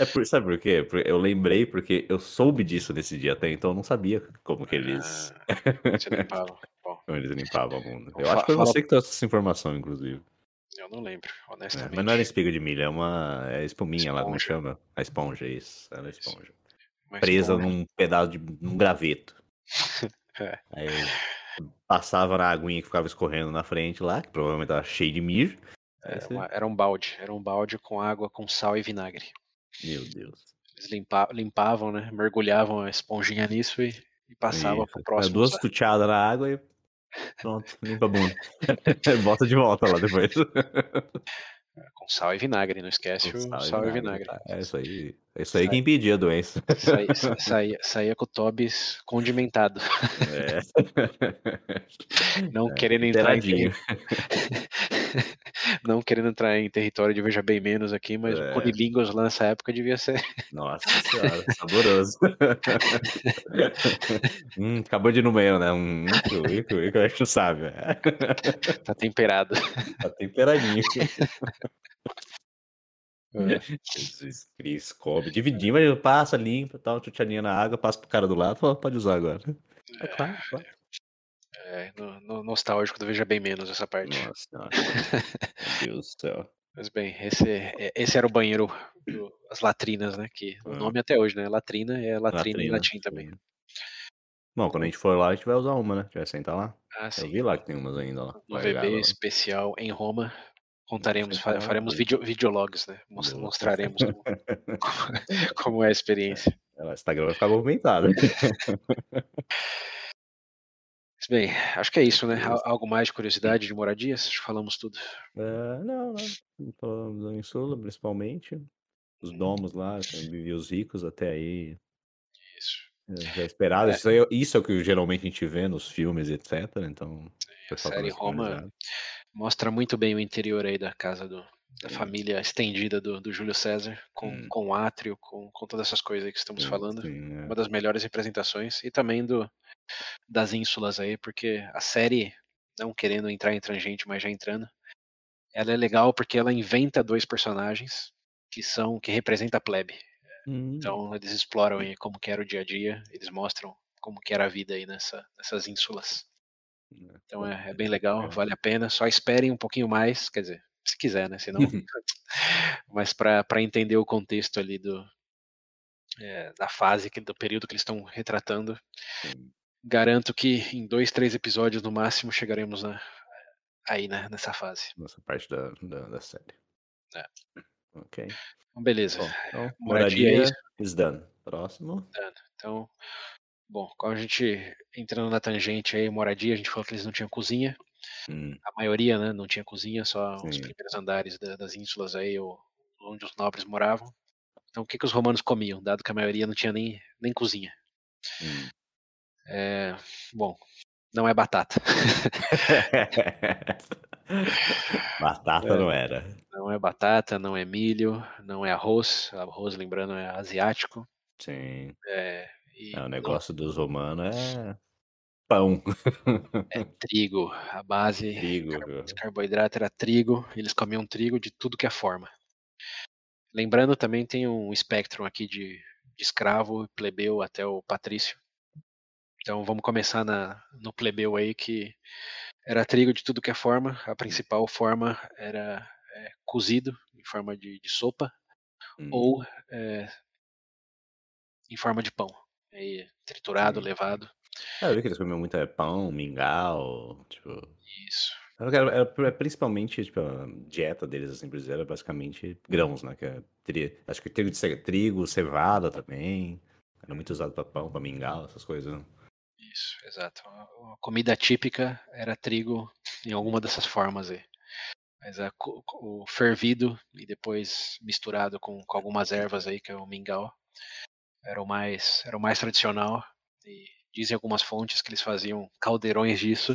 É por, sabe por quê? Porque eu lembrei porque eu soube disso nesse dia até então, eu não sabia como que eles, Ah, você limpava. Bom, como eles limpavam a bunda. Então Eu acho que foi fala- você que trouxe essa informação, inclusive. Eu não lembro, É, honestamente. mas não era espiga de milho, é uma é espuminha lá, como Esponja. chama? A esponja, isso. Era a esponja. Uma Presa esponja. num pedaço de. num graveto. É. Aí passava na aguinha que ficava escorrendo na frente lá, que provavelmente tava cheio de mijo. Aí Era, você- uma- era um balde, era um balde com água, com sal e vinagre. Meu Deus. Eles limpa- limpavam, né? Mergulhavam a esponjinha nisso e, e passavam Isso. pro próximo. duas tuteadas na água e pronto, limpa a bunda. Bota de volta lá depois. Com sal e vinagre, não esquece Com o sal, e vinagre. tá? É isso aí. É isso aí que impedia a doença. Saía, sa- saía, saía com o Tobis condimentado. É. Não É, querendo entrar em Não querendo entrar em território de Veja Bem Menos aqui, mas É. o Cunilingos lá nessa época devia ser. Nossa senhora, saboroso. hum, acabou de ir no banheiro, né? Um Ico, Ico, Ico, acho que sabe. né? Tá temperado. Tá temperadinho. É. Jesus Cristo, come. Dividinho, mas passa, limpa, tal, chuteadinha na água, passa pro cara do lado, fala, pode usar agora. É claro, claro. É, no, no- nostálgico do Veja Bem Menos essa parte. Nossa. Meu Deus do céu. Mas bem, esse, é- esse era o banheiro, do- as latrinas, né? Que o Ah. nome até hoje, né? Latrina é latrina, em Latrina, latim também. Bom, quando a gente for lá, a gente vai usar uma, né? A gente vai sentar lá. Ah, Eu sim. vi lá que tem umas ainda lá. VB lá. especial em Roma, contaremos, faremos video, videologs, né? Mostraremos como, como é a experiência. O Instagram vai ficar movimentado. Bem, acho que é isso, né? Al- Algo mais de curiosidade de moradias? Acho que falamos tudo. É, não, não. Falamos da Insula, principalmente. Os Hum. domos lá, viviam os ricos até aí. Isso. é, Já é esperado. É. Isso, é- isso é o que geralmente a gente vê nos filmes, etc. Então, A tá série Roma. Mostra muito bem o interior aí da casa do, da família estendida do, do Júlio César, com, Hum. com o átrio, com, com todas essas coisas aí que estamos Sim, falando. sim, é. Uma das melhores representações. E também do das ínsulas aí, porque a série, não querendo entrar em tangente, mas já entrando, ela é legal porque ela inventa dois personagens que são que representam a plebe. Hum, Então eles exploram aí como que era o dia a dia, eles mostram como que era a vida aí nessa, nessas ínsulas. Então é, é bem legal, vale a pena. Só esperem um pouquinho mais, quer dizer, se quiser, né? Senão, mas para entender o contexto ali do é, da fase, que- do período que eles estão retratando, Sim. garanto que em dois, três episódios no máximo chegaremos na, aí né, nessa fase. Nessa parte da, da, da série. É. Ok. Então, beleza. Bom, então, Moradia é moradia isso. is done. Próximo. Dano. Então, bom, quando a gente entrando na tangente aí, moradia, a gente falou que eles não tinham cozinha. Hum, A maioria, né, não tinha cozinha, só os Sim. primeiros andares da- das ínsulas aí, ou- onde os nobres moravam. Então, o que, que os romanos comiam, dado que a maioria não tinha nem, nem cozinha? hum. É, bom, não é batata. Batata É. não era. Não é batata, não é milho, não é arroz. Arroz, lembrando, é asiático. Sim. É, e É, o negócio dos romanos é pão. é trigo. A base Trigo. de carboidrato era trigo. Eles comiam trigo de tudo que é forma. Lembrando, também tem um espectro aqui de, de escravo, plebeu até o patrício. Então vamos começar na, no plebeu aí, que era trigo de tudo que é forma. A principal forma era é, cozido, em forma de, de sopa, Hum, ou é, em forma de pão. Aí, triturado, Sim. levado. É, eu vi que eles comiam muito é, pão, mingau, tipo... Isso. Era, era- era principalmente, tipo, a dieta deles, assim, por dizer, era basicamente grãos, né? Que é tri- acho que trigo, trigo, cevada também. Era muito usado pra pão, pra mingau, essas coisas. né? Isso, exato. A comida típica era trigo em alguma dessas formas aí. Mas a o fervido e depois misturado com, com algumas ervas aí, que é o mingau, era o mais, era o mais tradicional. E dizem algumas fontes que eles faziam caldeirões disso.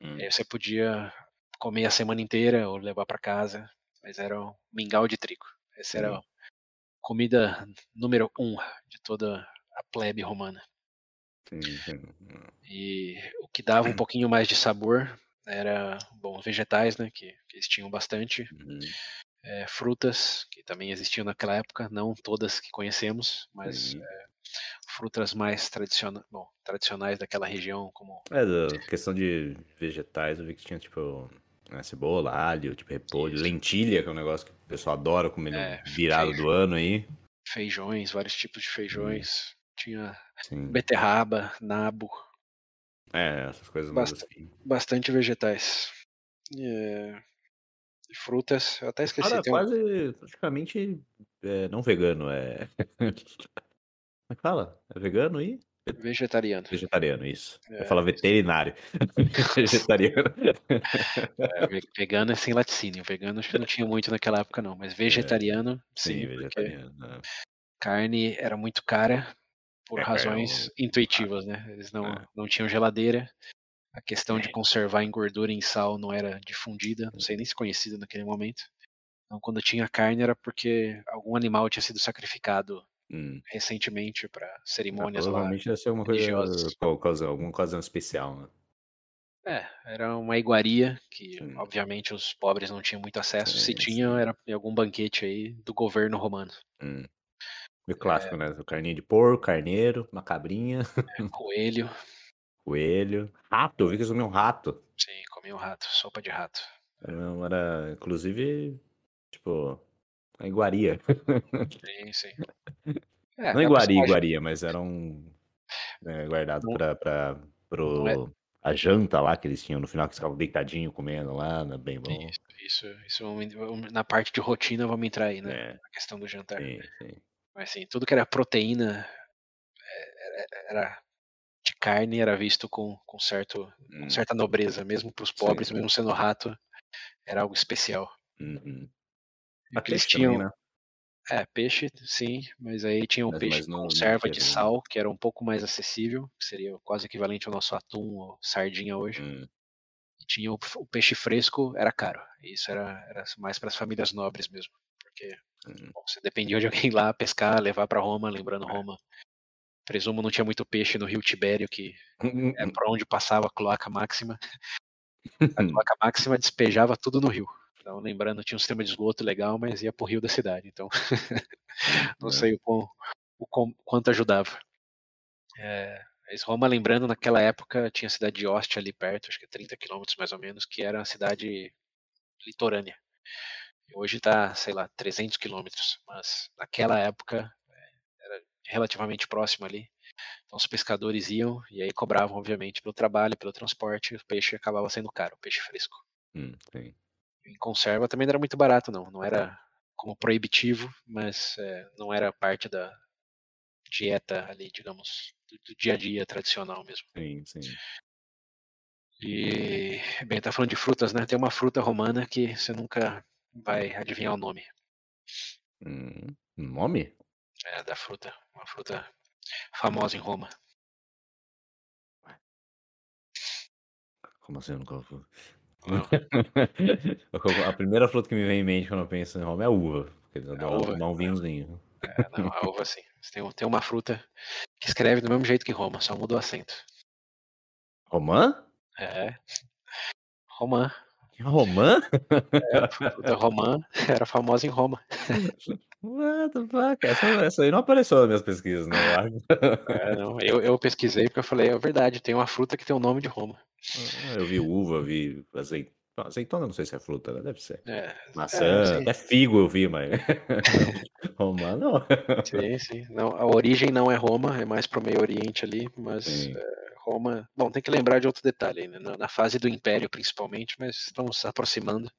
Hum, E você podia comer a semana inteira ou levar para casa, mas era o mingau de trigo. Essa era Sim. a comida número um de toda a plebe romana. sim. E o que dava um pouquinho mais de sabor era, bom, vegetais, né, que, que eles tinham bastante, Uhum, é, frutas, que também existiam naquela época, não todas que conhecemos, mas sim. é, frutas mais tradiciona bom, tradicionais daquela região, como É, da questão de vegetais, eu vi que tinha, tipo, né, cebola, alho, tipo, repolho, lentilha, que é um negócio que o pessoal adora comer no É, virado do ano aí. feijões, vários tipos de feijões, tinha Sim. beterraba, nabo, É, essas coisas mais Basta- assim. bastante vegetais. É, frutas, eu até esqueci, Cara, tem um- quase praticamente é, não vegano, é. Como é que fala? É vegano e vegetariano. vegetariano, isso. Eu É, ia falar veterinário. vegetariano. É, ve- vegano é sem laticínio. Vegano acho que não tinha muito naquela época, não. Mas vegetariano, sim, É, Sim, porque vegetariano. carne era muito cara por É, razões é um- intuitivas, né? Eles não, É. não tinham geladeira. A questão de É. conservar em gordura em sal não era difundida, não sei nem se conhecida naquele momento. Então, quando tinha carne era porque algum animal tinha sido sacrificado Hum. recentemente para Ah, cerimônias lá. provavelmente deve ser alguma coisa, alguma ocasião especial, né? É, era uma iguaria que, Sim. obviamente, os pobres não tinham muito acesso. Se Sim, tinham, sim. era em algum banquete aí do governo romano. Hum. É. O clássico, né? Carninha de porco, carneiro, uma cabrinha, Coelho, coelho, rato. Eu vi que eles comiam rato. sim, comia um rato, sopa de rato. Era, inclusive, tipo, a iguaria. Sim, sim. É, Não aquela iguaria, personagem- iguaria, mas era um né, guardado Não- pra, pro, é- a janta lá que eles tinham no final, que eles ficavam deitadinho comendo lá, né, bem bom. Isso, isso, isso na parte de rotina vamos entrar aí, né? É, Na questão do jantar. sim, sim. Mas assim, tudo que era proteína é, era de carne era visto com, com, certo, com Hum, certa nobreza, mesmo para os Sim. pobres, mesmo sendo rato, era algo especial. uhum. Eles Peixe também, tinham, né? é, peixe, sim, mas aí tinha o Mas- peixe mas não- não conserva de tinha, né? sal, que era um pouco mais acessível, que seria quase equivalente ao nosso atum ou sardinha hoje. Hum, tinha o, o peixe fresco, era caro. Isso era, era mais para as famílias nobres mesmo, porque hum. bom, você dependia de alguém lá pescar, levar para Roma, lembrando É. Roma. Presumo não tinha muito peixe no Rio Tibério, que Hum, é por onde passava a cloaca máxima. A cloaca máxima despejava tudo no rio. Então, lembrando, tinha um sistema de esgoto legal, mas ia pro rio da cidade. Então, não É. sei o, quão- o quão- quanto ajudava. É, mas Roma, lembrando, naquela época tinha a cidade de Ostia ali perto, acho que 30 quilômetros mais ou menos, que era uma cidade litorânea. Hoje está, sei lá, 300 quilômetros, mas naquela época é, relativamente próximo ali. Então os pescadores iam e aí cobravam, obviamente, pelo trabalho, pelo transporte, o peixe acabava sendo caro, o peixe fresco. Hum. Em conserva também não era muito barato, não. Não era como proibitivo, mas é, não era parte da dieta ali, digamos, do, do dia a dia tradicional mesmo. Sim, sim. E, bem, tá falando de frutas, né? Tem uma fruta romana que você nunca vai adivinhar o nome. Hum, nome? É, da fruta. Uma fruta famosa em Roma. Como assim? Eu nunca... Não. a primeira fruta que me vem em mente quando eu penso em Roma é a uva. Porque dá A uva. tomar um vinhozinho. É, não, a uva sim. Tem, tem uma fruta que escreve do mesmo jeito que Roma, só muda o acento. Romã? É. Romã. Romã? É, fruta romã era famosa em Roma. What the fuck? Essa, essa aí não apareceu nas minhas pesquisas, né? É, não, eu, eu pesquisei porque eu falei, é verdade, tem uma fruta que tem o nome de Roma. Eu vi uva, vi azeitona. Azeitona, não sei se é fruta, né? Deve ser. É, Maçã, é, até figo eu vi, mas. Romã não. Sim, sim. Não, a origem não é Roma, é mais pro Meio Oriente ali, mas é, Roma. Bom, tem que lembrar de outro detalhe né? na, fase do Império principalmente, mas estamos se aproximando.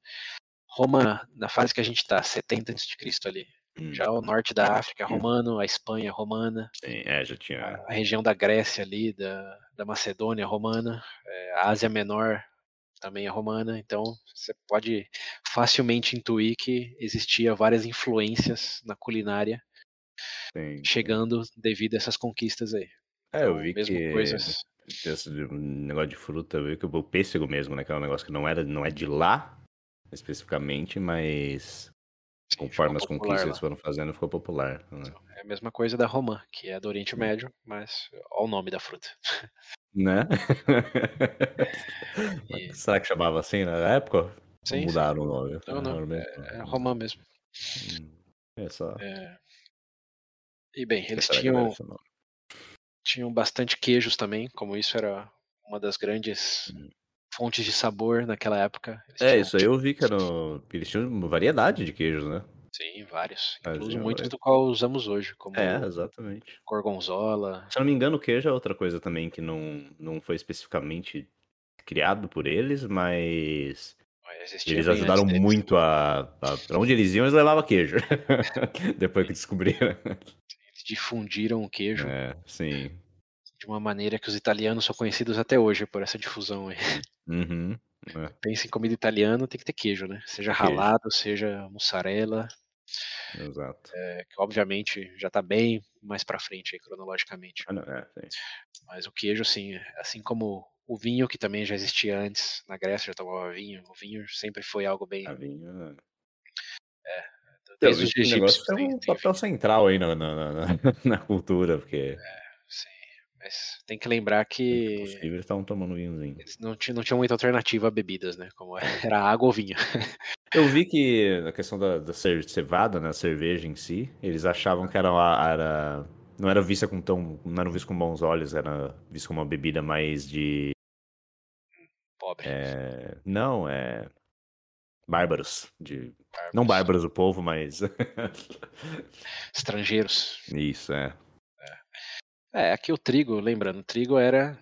Roma, na fase que a gente está, 70 a.C. ali. Hum, Já o norte da África é romano, a Espanha é romana, sim, é, já tinha. a região da Grécia ali, da, da Macedônia é romana, é, a Ásia Menor também é romana, então você pode facilmente intuir que existia várias influências na culinária Sim. chegando devido a essas conquistas aí. É, eu Então, vi mesmo que. coisas. Esse negócio de fruta, que o pêssego mesmo, né? Que é um negócio que não, era, não é de lá, especificamente, mas sim, conforme as conquistas lá. foram fazendo, ficou popular. Né? É a mesma coisa da romã, que é do Oriente Sim. Médio, mas olha o nome da fruta. Né? E- Será que chamava assim na época? Sim, sim. mudaram o nome? Não, não, mesmo? É romã mesmo. Hum, É só. É. E bem, eles tinham, deve ser o nome? Tinham bastante queijos também, como isso era uma das grandes Hum. fontes de sabor naquela época. Eles É, isso aí eu vi que era. no- Eles tinham uma variedade de queijos, né? Sim, vários. Incluso Faziam muitos do qual usamos hoje, como É, exatamente. gorgonzola. Se eu não me engano, o queijo é outra coisa também que não, não foi especificamente criado por eles, mas eles ajudaram muito a, a. Pra onde eles iam, eles levavam queijo. Depois que descobriram. Difundiram o queijo É, sim. de uma maneira que os italianos são conhecidos até hoje por essa difusão aí. Uhum. É, Pensa em comida italiana, tem que ter queijo, né? Seja Queijo. ralado, seja mussarela, exato. é, que obviamente já tá bem mais pra frente aí, cronologicamente. Ah, não, é. Mas o queijo, assim, assim como o vinho, que também já existia antes, na Grécia já tomava vinho, o vinho sempre foi algo bem. A vinho, é. Vi os egípcios tem tem, um tem papel central aí na, na, na, na cultura, porque Sim, mas tem que lembrar é que possível eles estavam tomando vinhozinho. eles não não tinham muita alternativa a bebidas, né? Como era água ou vinho. Eu vi que a questão da, da cevada, né, a cerveja em si, eles achavam que era, era não era vista com tão, não era visto com bons olhos, era visto como uma bebida mais de, Pobre. é, não, é bárbaros, de, não bárbaros o povo, mas Estrangeiros. isso é, É, aqui o trigo, lembrando, o trigo era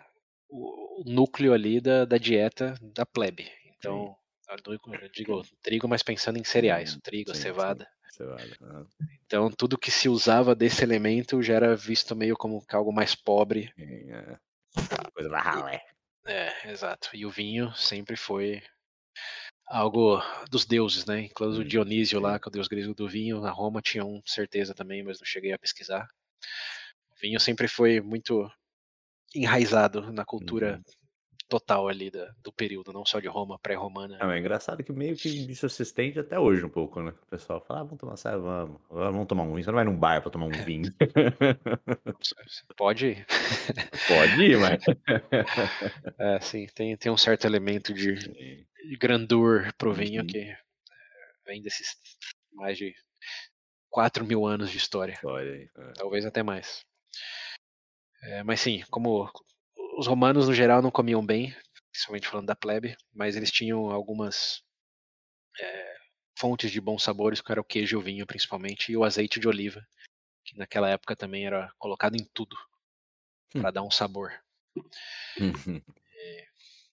o, núcleo ali da, da dieta da plebe. Então, a eu digo trigo, mas pensando em cereais, o trigo, a Sim, cevada. sim, cevada. Então, tudo que se usava desse elemento já era visto meio como algo mais pobre. sim, é. Coisa da ralé. É, exato. E o vinho sempre foi algo dos deuses, né? Incluso o Hum, Dionísio lá, que é o deus grego do vinho, na Roma tinha um, certeza também, mas não cheguei a pesquisar. O vinho sempre foi muito enraizado na cultura Uhum. Total ali da, do período, não só de Roma, pré-romana. Não, é engraçado que meio que isso se estende até hoje um pouco, né? O pessoal fala, ah, vamos tomar cerveja, vamos. Vamos tomar um vinho. Você não vai num bar pra tomar um vinho. Pode ir. Pode ir, mas... É, sim, tem, tem um certo elemento de, de grandor pro vinho Uhum. que é, vem desses mais de 4 mil anos de história. Olha aí. é. talvez até mais. É, mas sim, como os romanos no geral não comiam bem, principalmente falando da plebe, mas eles tinham algumas é, fontes de bons sabores, que era o queijo e o vinho principalmente, e o azeite de oliva, que naquela época também era colocado em tudo. para dar um sabor. Uhum.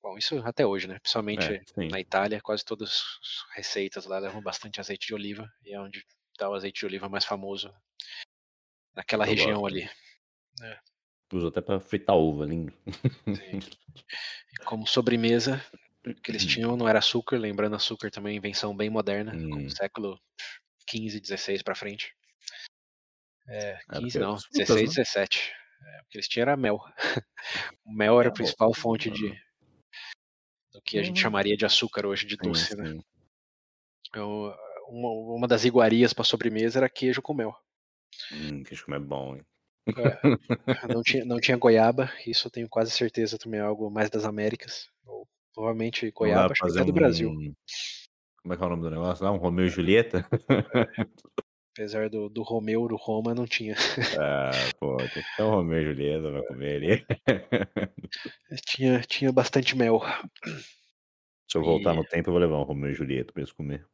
Bom, isso até hoje, né? Principalmente É, na Itália, quase todas as receitas lá levam bastante azeite de oliva e é onde tá o azeite de oliva mais famoso naquela Eu região gosto. ali. Uso até pra fritar uva, lindo. Como sobremesa, o que eles tinham não era açúcar, lembrando açúcar também invenção bem moderna, Hum. como século 15, 16 para frente. É, É, 15 porque não, as frutas, 16, né? 17. É, o que eles tinham era mel. O mel era a Mel. principal fonte de do que a gente Uhum. chamaria de açúcar hoje, de doce, né? Eu- uma, uma das iguarias para sobremesa era queijo com mel. Hum, queijo como é bom, hein? Não tinha, não tinha goiaba, isso eu tenho quase certeza também é algo mais das Américas. Ou provavelmente goiaba, acho que até do Brasil. Como é que é o nome do negócio lá? Um Romeu e Julieta? Apesar do, do Romeu, do Roma, não tinha. Ah, pô, tem que ter um Romeu e Julieta pra comer ali. Tinha, tinha bastante mel. Se eu voltar E- no tempo, eu vou levar um Romeu e Julieta pra eles comer.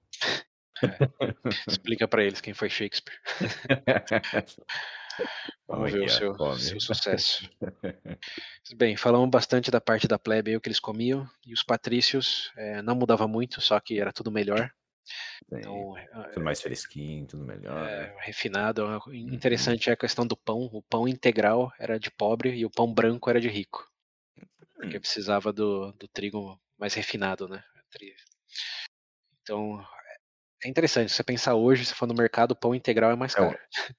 Explica pra eles quem foi Shakespeare. Vamos é ver o é? seu, seu sucesso. Bem, falamos bastante da parte da plebe aí, o que eles comiam. E os patrícios eh, não mudava muito, só que era tudo melhor. Sim, Então, eh, tudo mais fresquinho, tudo melhor. é, refinado. Interessante é a questão do pão. O pão integral era de pobre e o pão branco era de rico. Porque Hum. precisava do, do trigo mais refinado, né? Então, é interessante. Se você pensar hoje, se for no mercado, o pão integral é mais É caro.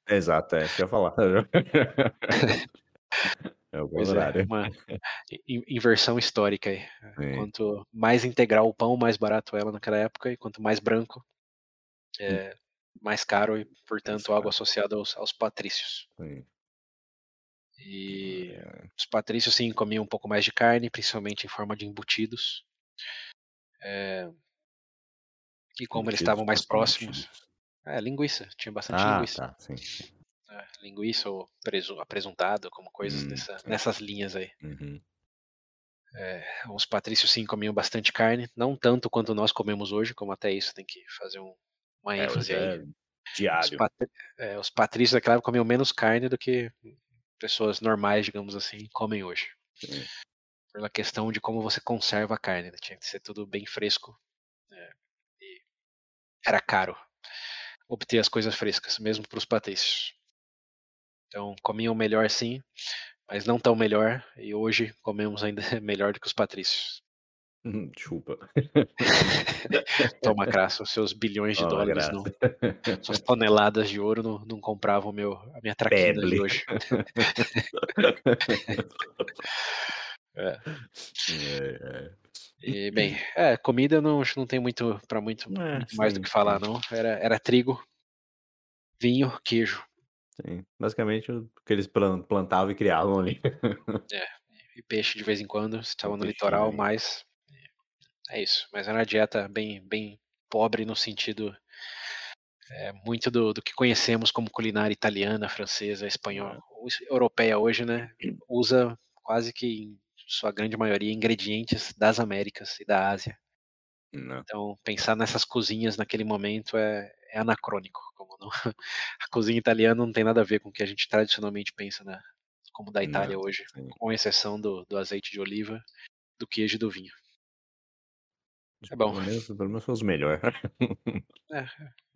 Exato, é isso que eu ia falar. é o é, contrário. uma in- inversão histórica aí. Sim. Quanto mais integral o pão, mais barato ela naquela época, e quanto mais branco, é mais caro e, portanto, algo associado aos, aos patrícios. Sim. E É, os patrícios, sim, comiam um pouco mais de carne, principalmente em forma de embutidos. É, E como eles estavam mais próximos. É, linguiça, tinha bastante Ah, linguiça. tá, sim. né, linguiça ou presu- apresuntado, como coisas Hum, nessa- sim. nessas linhas aí. Uhum. Os patrícios sim comiam bastante carne, não tanto quanto nós comemos hoje, como até isso tem que fazer um- uma É, ênfase hoje aí. é Os, diário. patri- é, os patrícios daquela época comiam menos carne do que pessoas normais, digamos assim, comem hoje. Sim. Pela questão de como você conserva a carne, né? tinha que ser tudo bem fresco. Era caro obter as coisas frescas, mesmo para os patrícios. Então comiam melhor sim, mas não tão melhor, e hoje comemos ainda melhor do que os patrícios. Chupa. Toma graça, os seus bilhões de Toma dólares, não, suas toneladas de ouro não, não compravam meu, a minha traquina de hoje. É. É, é. E, bem, é, comida não, acho que não tem muito para muito, É, muito mais do que falar, não. Era, era trigo, vinho, queijo Sim. Basicamente o que eles plan- plantavam e criavam ali. e peixe de vez em quando. Se estava no litoral, mais. É isso. Mas era uma dieta bem, bem pobre no sentido é, muito do, do que conhecemos como culinária italiana, francesa, espanhola, es- europeia hoje, né? Usa quase que em sua grande maioria ingredientes das Américas e da Ásia. Não. Então, pensar nessas cozinhas naquele momento é, é anacrônico. Não, a cozinha italiana não tem nada a ver com o que a gente tradicionalmente pensa na, como da Itália Não, hoje, sim. com exceção do, do azeite de oliva, do queijo e do vinho. É bom. Pelo menos, pelo menos foi os melhores.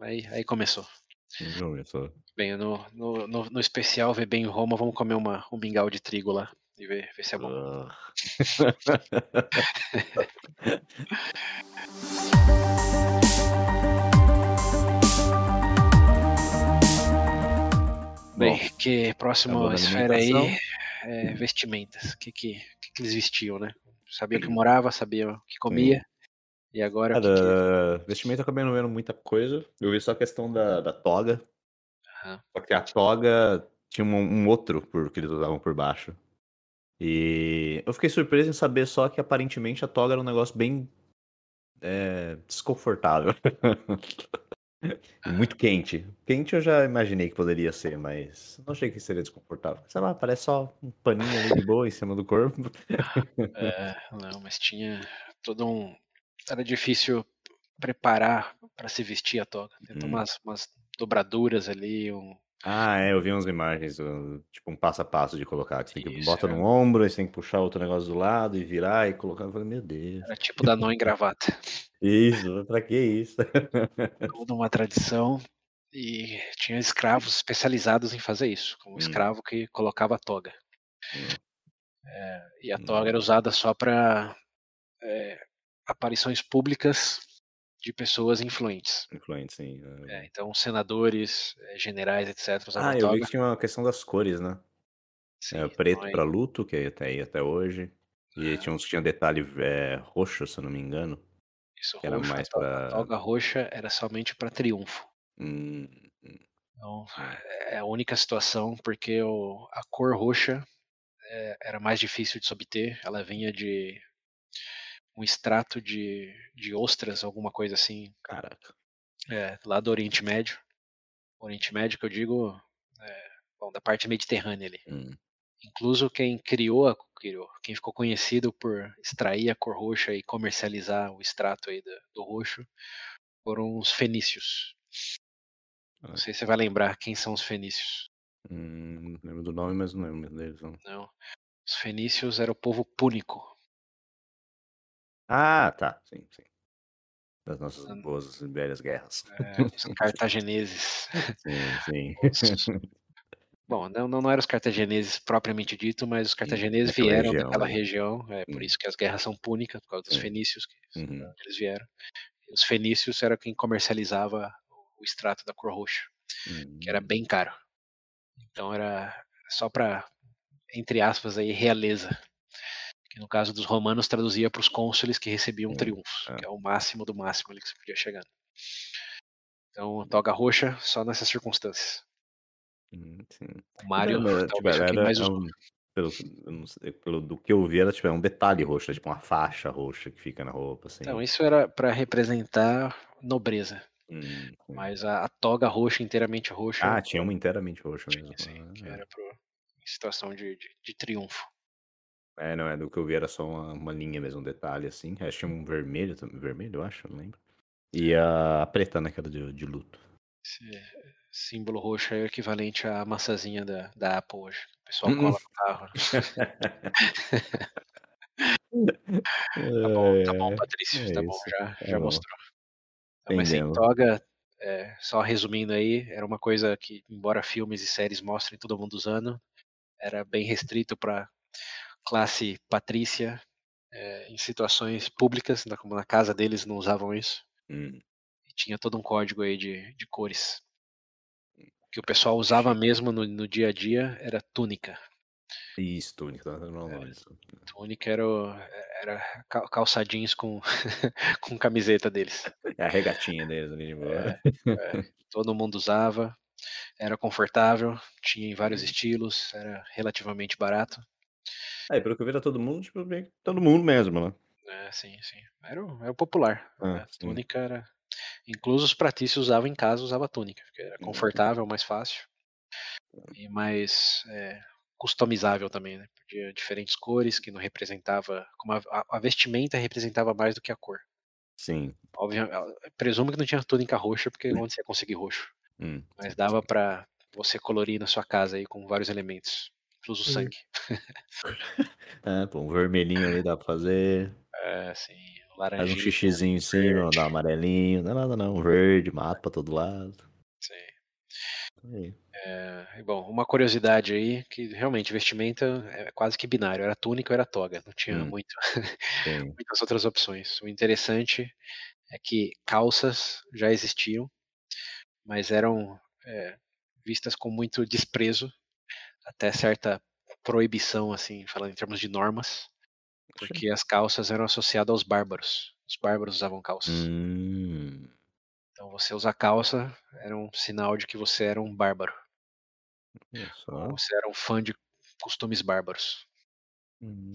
Aí, aí começou. Começou. Bem, no, no, no, no especial ver bem em Roma, vamos comer uma, um mingau de trigo lá e ver, ver se é bom. Ah. Bem, Bom, que da esfera aí é vestimentas. O que, que, que, eles vestiam, né? Sabia que morava, sabia que comia. E agora o que, que... Cara, vestimento eu acabei não vendo muita coisa. Eu vi só a questão da, da toga. Só que a toga tinha um, um outro por, que eles usavam por baixo. E eu fiquei surpreso em saber só que aparentemente a toga era um negócio bem é, desconfortável. Muito quente. Quente eu já imaginei que poderia ser, mas não achei que seria desconfortável. Sei lá, parece só um paninho ali de boa em cima do corpo. É, não, mas tinha todo um. Era difícil preparar para se vestir a toga. Tem Hum. umas, umas dobraduras ali, um, Ah, é, eu vi umas imagens, uh, tipo um passo a passo de colocar, que você tem que Isso, bota é. no ombro, aí você tem que puxar outro negócio do lado e virar e colocar. Eu falei, meu Deus. Era tipo dar nó em gravata. Isso, pra que isso? Toda uma tradição e tinha escravos especializados em fazer isso, como o Hum. escravo que colocava a toga. Hum. Eh, e a Hum. toga era usada só pra, eh, aparições públicas de pessoas influentes. Influente, sim. hã. É, então senadores, eh, generais, etc, Ah, eu vi que tinha uma questão das cores, né. Sim, É, então preto aí pra luto, que até aí até hoje, e tinha É. uns que tinha detalhe eh, roxo, se eu não me engano. Isso, era roxo, a mais a toga roxa era somente pra triunfo. Hum, hum. Então, Hum. é a única situação, porque o a cor roxa, eh, era mais difícil de se obter, ela vinha de um extrato de de ostras, alguma coisa assim. Caraca. É, lá do Oriente Médio. Oriente Médio que eu digo, eh, bom, da parte mediterrânea ali. Hum. Incluso quem criou a criou, quem ficou conhecido por extrair a cor roxa e comercializar o extrato aí da do roxo, foram os fenícios. Não Ah. sei se você vai lembrar quem são os fenícios. Hum, lembro do nome, mas não lembro deles não. Não. Os fenícios era o povo púnico. Ah, tá. Sim, sim. Das nossas Hum. boas e velhas guerras. É, os cartagineses. Sim, sim. Bom, não não não eram os cartagineses propriamente dito, mas os daquela vieram região daquela ali. região, é por isso que as guerras são púnicas, por causa dos fenícios, que Uhum. eles vieram. Os fenícios era quem comercializava o extrato da cor roxa, que era Hum. bem caro. Então era só pra, entre aspas aí, realeza. Que no caso dos romanos traduzia para os cônsules que recebiam Hum, triunfos, é. que é o máximo do máximo ali que você podia chegar. Então, toga roxa só nessas circunstâncias. Hum, sim. O talvez quem era mais é um pelo eu não sei, pelo do que eu vi era tipo, é um detalhe roxo, é tipo uma faixa roxa que fica na roupa, assim. Então, isso era pra representar nobreza, Hum, mas a a toga roxa, inteiramente roxa Ah, tinha uma inteiramente roxa mesmo. sim, que Ah. era para o em situação de de de triunfo. É, não, é, do que eu vi era só uma uma linha mesmo, um detalhe, assim. Acho que tinha um vermelho também vermelho, eu acho, não lembro. E a preta, né, que era de de luto. Esse símbolo roxo aí é o equivalente à maçãzinha da da Apple hoje, o pessoal Hum. cola no carro. Tá bom, tá bom ai. Patrício, É tá bom, isso. já Tá já bom. mostrou. Mas Entendemos. toga, eh, só resumindo aí, era uma coisa que, embora filmes e séries mostrem todo mundo usando, era bem restrito pra classe patrícia, eh, em situações públicas, como na casa deles não usavam isso. Hum. E tinha todo um código aí de de cores. O que o pessoal usava mesmo no no dia a dia era túnica. Isso, túnica, tava tentando lembrar o É. nome disso. Túnica era era cal calça jeans com com camiseta deles. É a regatinha deles ali de boa. É, é. Todo mundo usava, era confortável, tinha em vários Hum. estilos, era relativamente barato. É, pelo que eu vi era todo mundo, tipo, bem todo mundo mesmo, né. É, sim, sim. Era o era o popular, Ah, a sim. túnica era incluso os patrícios usavam em casa, usava túnica, porque era Uhum. confortável, mais fácil. E mais, eh, customizável também, né, podia diferentes cores que não representava como a a vestimenta representava mais do que a cor. Sim. A presumo que não tinha túnica roxa, porque onde você ia conseguir roxo? Hum, Mas sim, dava sim. pra você colorir na sua casa aí com vários elementos, incluso Hum. sangue. É, pô, um vermelhinho ali dá pra fazer. É, sim, Faz um laranjinha, xixizinho em cima, dá um amarelinho, não é nada não, verde, mato pra todo lado. Sim. Eh, e bom, uma curiosidade aí, que realmente vestimenta é quase que binário, era túnica ou era toga, não tinha Hum. muito muitas outras opções. O interessante é que calças já existiam, mas eram, eh, vistas com muito desprezo, até certa proibição, assim, falando em termos de normas, porque as calças eram associado aos bárbaros. Os bárbaros usavam calças. Hum. Então você usar calça era um sinal de que você era um bárbaro. Ou você era um fã de costumes bárbaros. Hum.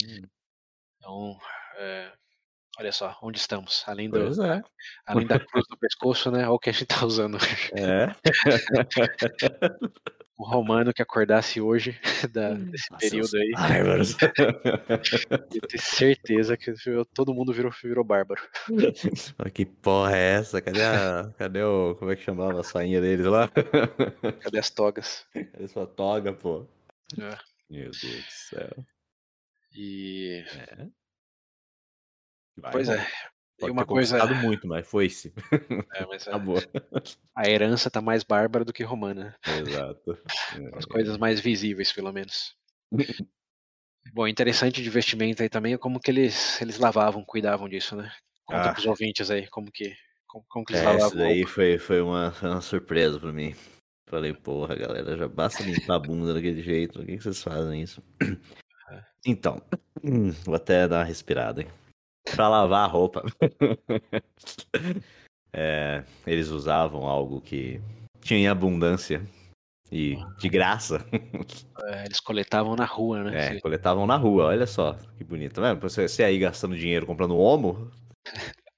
Então, eh, olha só, onde estamos, além do é. além da cruz no pescoço, né, olha o que a gente tá usando. É. o romano que acordasse hoje da, desse Nossa, período aí, bárbaros. ia ter certeza que todo mundo virou, virou bárbaro. Que porra é essa? Cadê a. Cadê o. Como é que chamava a sainha deles lá? Cadê as togas? Cadê sua toga, pô? É. Meu Deus do céu. E. É. Vai, Pois é. E Pode uma ter coisa. muito, mas foi-se. É, mas é, Acabou. a herança tá mais bárbara do que romana. Exato. As coisas mais visíveis, pelo menos. Bom, interessante de vestimenta aí também é como que eles, eles lavavam, cuidavam disso, né? Conta Ah. pros ouvintes aí, como que, como, como que eles É, isso lavavam. daí roupa. foi, foi uma, foi uma surpresa pra mim. Falei, porra, galera, já basta limpar a bunda daquele jeito. Por que, que vocês fazem isso? Então, hum, vou até dar uma respirada, hein? Pra lavar a roupa. É, eles usavam algo que tinha em abundância e de graça. É, eles coletavam na rua, né? É, coletavam na rua, olha só que bonito. Tá vendo? Você, você aí gastando dinheiro comprando homo,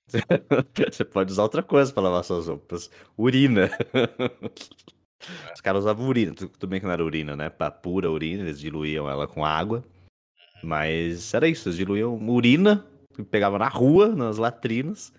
você pode usar outra coisa pra lavar suas roupas. Urina. Os caras usavam urina. Tu- Tudo bem que não era urina, né? Pra pura urina, eles diluíam ela com água. Mas era isso, eles diluíam urina, pegava na rua, nas latrinas,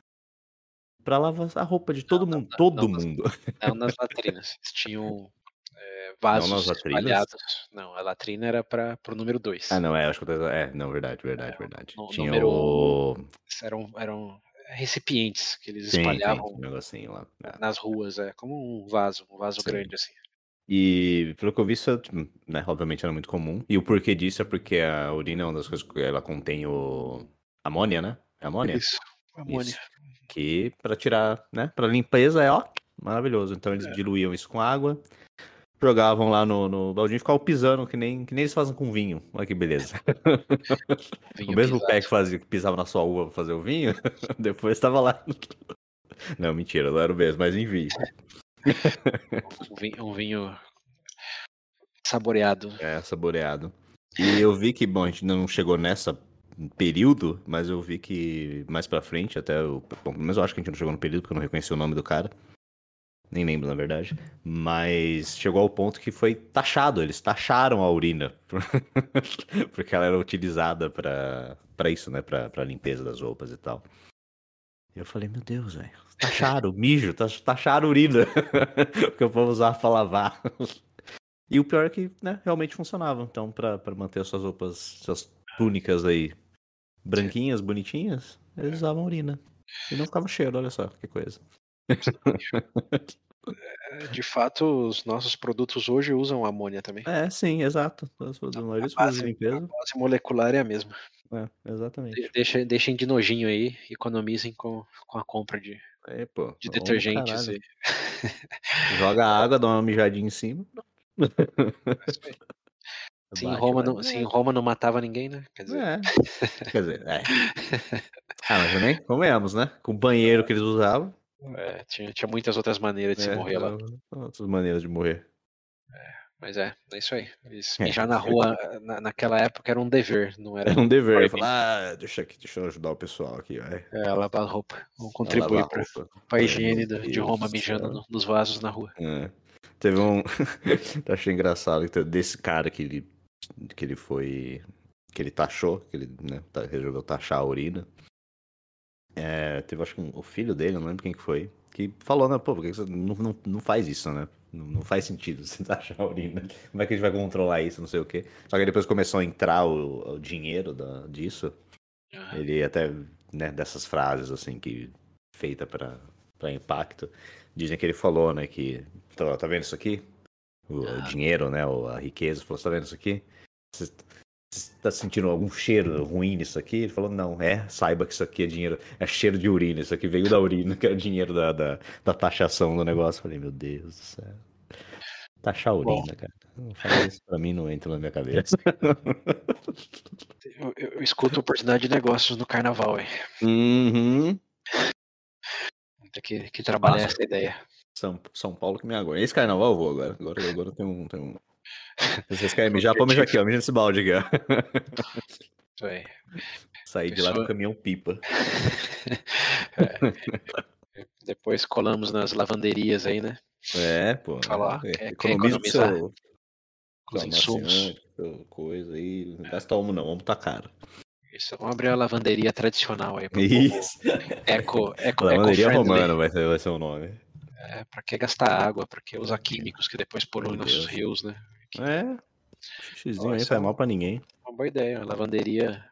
pra lavar a roupa de todo não, mundo. não, todo não, mundo. Não nas latrinas. Eles tinham é, vasos nas latrinas? espalhados. Não, a latrina era para pro número 2. Ah, não, é, acho que eu tô... É, não, verdade, verdade, verdade. no- Tinha número- o... Eram, eram recipientes que eles Sim, sim, espalhavam um negocinho lá. É. nas ruas, é como um vaso, um vaso Sim. grande assim. E pelo que eu vi, isso, né, obviamente era muito comum. E o porquê disso é porque a urina é uma das coisas que ela contém o amônia, né? É amônia? Isso. Amônia. Isso. Que pra tirar, né? Pra limpeza é ó, maravilhoso. Então eles É. diluíam isso com água, jogavam lá no, no baldinho e ficavam pisando, que nem, que nem eles fazem com vinho. Olha que beleza. O mesmo pisado. pé que, fazia, que pisava na sua uva pra fazer o vinho, depois tava lá. Não, mentira, não era o mesmo, mas enfim. Um vinho, um vinho saboreado. É, saboreado. E eu vi que, bom, a gente não chegou nessa período, mas eu vi que mais pra frente, até, o- bom, eu acho que a gente não chegou no período, porque eu não reconheci o nome do cara. Nem lembro, na verdade. Mas chegou ao ponto que foi taxado, eles taxaram a urina. porque ela era utilizada pra isso, né? Pra, pra limpeza das roupas e tal. Eu falei, meu Deus, velho. Taxaram, mijo, tax- taxaram a urina. porque o povo usava pra lavar. E o pior é que, né, realmente funcionava. Então, pra manter as suas roupas, suas túnicas aí branquinhas, bonitinhas, eles usavam urina. E não ficava cheiro, olha só, que coisa. É, De fato, os nossos produtos hoje usam amônia também. É, sim, exato. As suas A base- de limpeza. A base molecular é a mesma. É, exatamente. De- Deixa, deixem de nojinho aí, economizem com, com a compra de, É, pô. de detergentes. Joga água, dá uma mijadinha em cima. Se, em Roma não, se em Roma não matava ninguém, né? Quer dizer, É. Quer dizer, é. Ah, mas também, convenhamos, né? Com o banheiro que eles usavam. é, tinha, tinha muitas outras maneiras de se é, morrer lá. Outras maneiras de morrer. Mas é, é isso aí. Eles É. mijar na rua na, naquela época era um dever, não era Era um dever. Falar, ah, deixa aqui, deixa eu ajudar o pessoal aqui, vai. é, lavar a roupa. Vamos contribuir para a Ai, higiene de Deus Roma do mijando no- nos vasos na rua. É. Teve um. Achei engraçado desse cara que ele, que ele foi. Que ele taxou, que ele né, resolveu taxar a urina. É, teve, acho que um- o filho dele, não lembro quem que foi, que falou, né, pô, por que você não, não, não faz isso, né? Não, não faz sentido você taxar a urina. Como é que a gente vai controlar isso, não sei o quê. Só que depois começou a entrar o, o dinheiro da, disso. Ah, Ele até, né, dessas frases, assim, que feita pra impacto, dizem que ele falou, né, que, tá, tá vendo isso aqui? O, Ah. dinheiro, né, a riqueza, falou, tá vendo isso aqui? Você você tá sentindo algum cheiro ruim nisso aqui? Ele falou, não, é, saiba que isso aqui é dinheiro, é cheiro de urina, isso aqui veio da urina, que é o dinheiro da, da, da taxação do negócio. Eu Falei, meu Deus do céu. Taxar a Bom. urina, cara. Isso pra mim, não entra na minha cabeça. Eu, eu- escuto oportunidade de negócios no carnaval, hein? uhum. Tem que, que trabalhar Nossa. essa ideia. São, São Paulo que me aguarda. Esse carnaval eu vou agora. Agora, agora tem um. Tem um... Se vocês querem mijar, pode mijar aqui, ó. Mija nesse balde aqui, ó. Aí. Saí de lá Pessoa- do caminhão pipa. É. Depois colamos nas lavanderias aí, né? É, pô. Falar, é, economiza o seu, os insumos. Coisa aí. Não gasta homo não, homo tá caro. Isso, vamos abrir uma lavanderia tradicional aí. Isso. Eco, eco, lavanderia romana vai ser, vai ser o nome. É, pra que gastar água? Pra que usar químicos que depois poluem nossos rios, né? É. Xizinho aí faz mal pra ninguém. Uma boa ideia. Uma lavanderia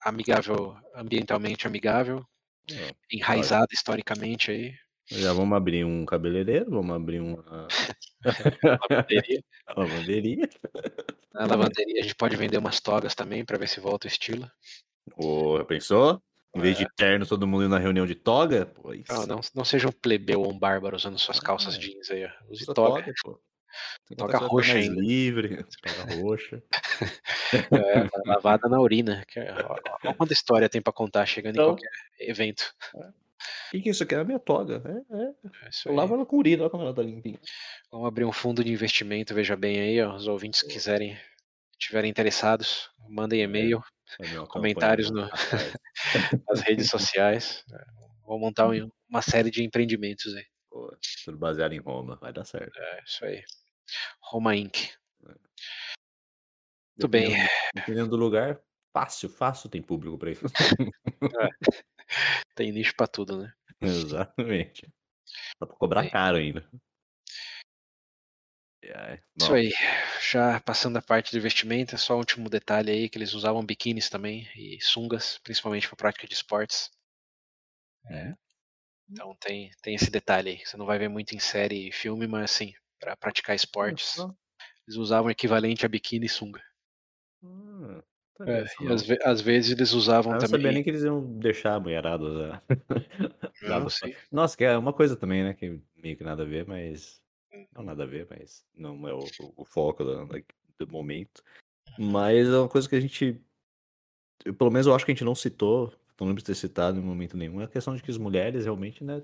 amigável, ambientalmente amigável, é, enraizada pode. historicamente aí. Já vamos abrir um cabeleireiro, vamos abrir uma lavanderia. lavanderia. Na lavanderia a gente pode vender umas togas também para ver se volta o estilo. Ô, pensou? Em vez é. de terno, todo mundo indo na reunião de toga? Pois. Não, não, não seja um plebeu ou um bárbaro usando suas calças ah, jeans aí. Use toga. toga pô. Toga roxa mais ainda. livre, toga roxa. é, lavada na urina. É, olha quanta história tem pra contar chegando então, em qualquer evento. É. O que, que é isso aqui? É a minha toga. É, é. é eu lavo ela com urina, olha como ela tá limpinha. Vamos abrir um fundo de investimento, veja bem aí, ó, os ouvintes que quiserem, estiverem interessados, mandem e-mail, comentários no, nas redes sociais. Vou montar um, uma série de empreendimentos aí. Pô, tudo baseado em Roma, vai dar certo. É, isso aí. Roma Inc. É. Muito bem. Dependendo do lugar, fácil, fácil tem público para isso. É. Tem nicho para tudo, né? Exatamente. Dá pra cobrar bem. caro ainda. Isso aí. Já passando a parte do investimento, é só um último detalhe aí, que eles usavam biquínis também e sungas, principalmente para prática de esportes. É. Então tem, tem esse detalhe aí. Você não vai ver muito em série e filme, mas assim, para praticar esportes, eles usavam equivalente a biquíni e sunga. Hum, é, e às, ve às, vezes eles usavam eu também. Não sabia nem que eles iam deixar a mulherada usar. Nossa, que é uma coisa também, né? Que meio que nada a ver, mas. Não nada a ver, mas não é o, o foco do, do momento. Mas é uma coisa que a gente. Eu, pelo menos eu acho que a gente não citou, não lembro de ter citado em momento nenhum, é a questão de que as mulheres realmente, né?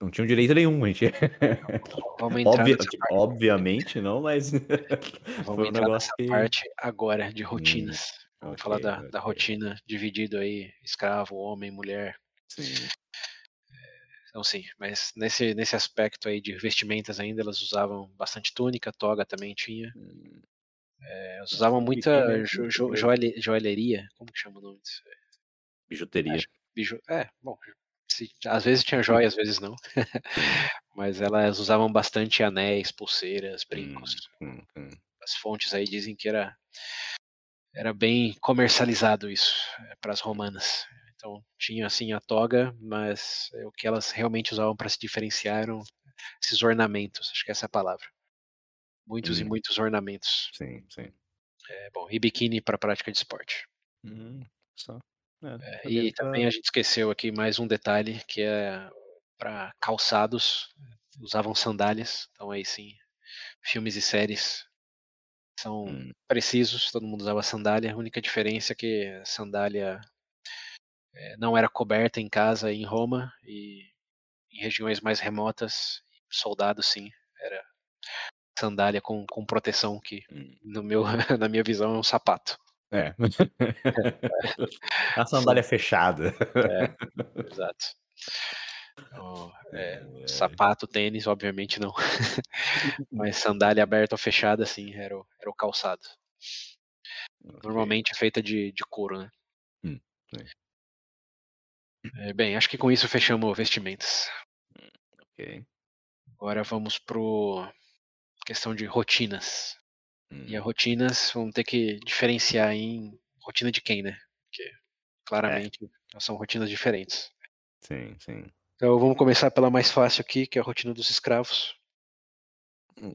Não tinham direito nenhum, gente. Obvia, tipo, obviamente não, mas. Vamos um entrar nessa que... parte agora de rotinas. Hum, Vamos okay, falar da, okay. da rotina dividido aí, escravo, homem, mulher. Sim. Então sim, mas nesse, nesse aspecto aí de vestimentas ainda, elas usavam bastante túnica, toga também tinha. Hum. É, elas usavam muita jo, jo, joalheria, como que chama o nome disso? Bijuteria. Biju, é, bom, se, às vezes tinha joia, às vezes não. Mas elas usavam bastante anéis, pulseiras, brincos. Hum, hum, hum. As fontes aí dizem que era, era bem comercializado isso é, para as romanas. Então tinha assim a toga, mas o que elas realmente usavam para se diferenciar eram esses ornamentos, acho que essa é a palavra. Muitos e hum. muitos ornamentos. Sim, sim. É, bom, e biquíni para prática de esporte. Hum, só. É, é e também a gente esqueceu aqui mais um detalhe que é para calçados usavam sandálias, então aí sim filmes e séries são hum. precisos, todo mundo usava sandália. A única diferença é que sandália é, não era coberta em casa em Roma e em regiões mais remotas, soldados sim, era sandália com, com proteção que hum. no meu na minha visão é um sapato. É. a sandália fechada. É, exato. Oh, é, é, sapato, tênis, obviamente não. Mas sandália aberta ou fechada, sim, era o, era o calçado. Okay. Normalmente é feita de, de couro, né? Hum, é, bem, acho que com isso fechamos vestimentas. Hum, ok. Agora vamos pro questão de rotinas. E as rotinas vamos ter que diferenciar em rotina de quem, né? Porque claramente é. são rotinas diferentes. Sim, sim. Então vamos começar pela mais fácil aqui, que é a rotina dos escravos. Hum.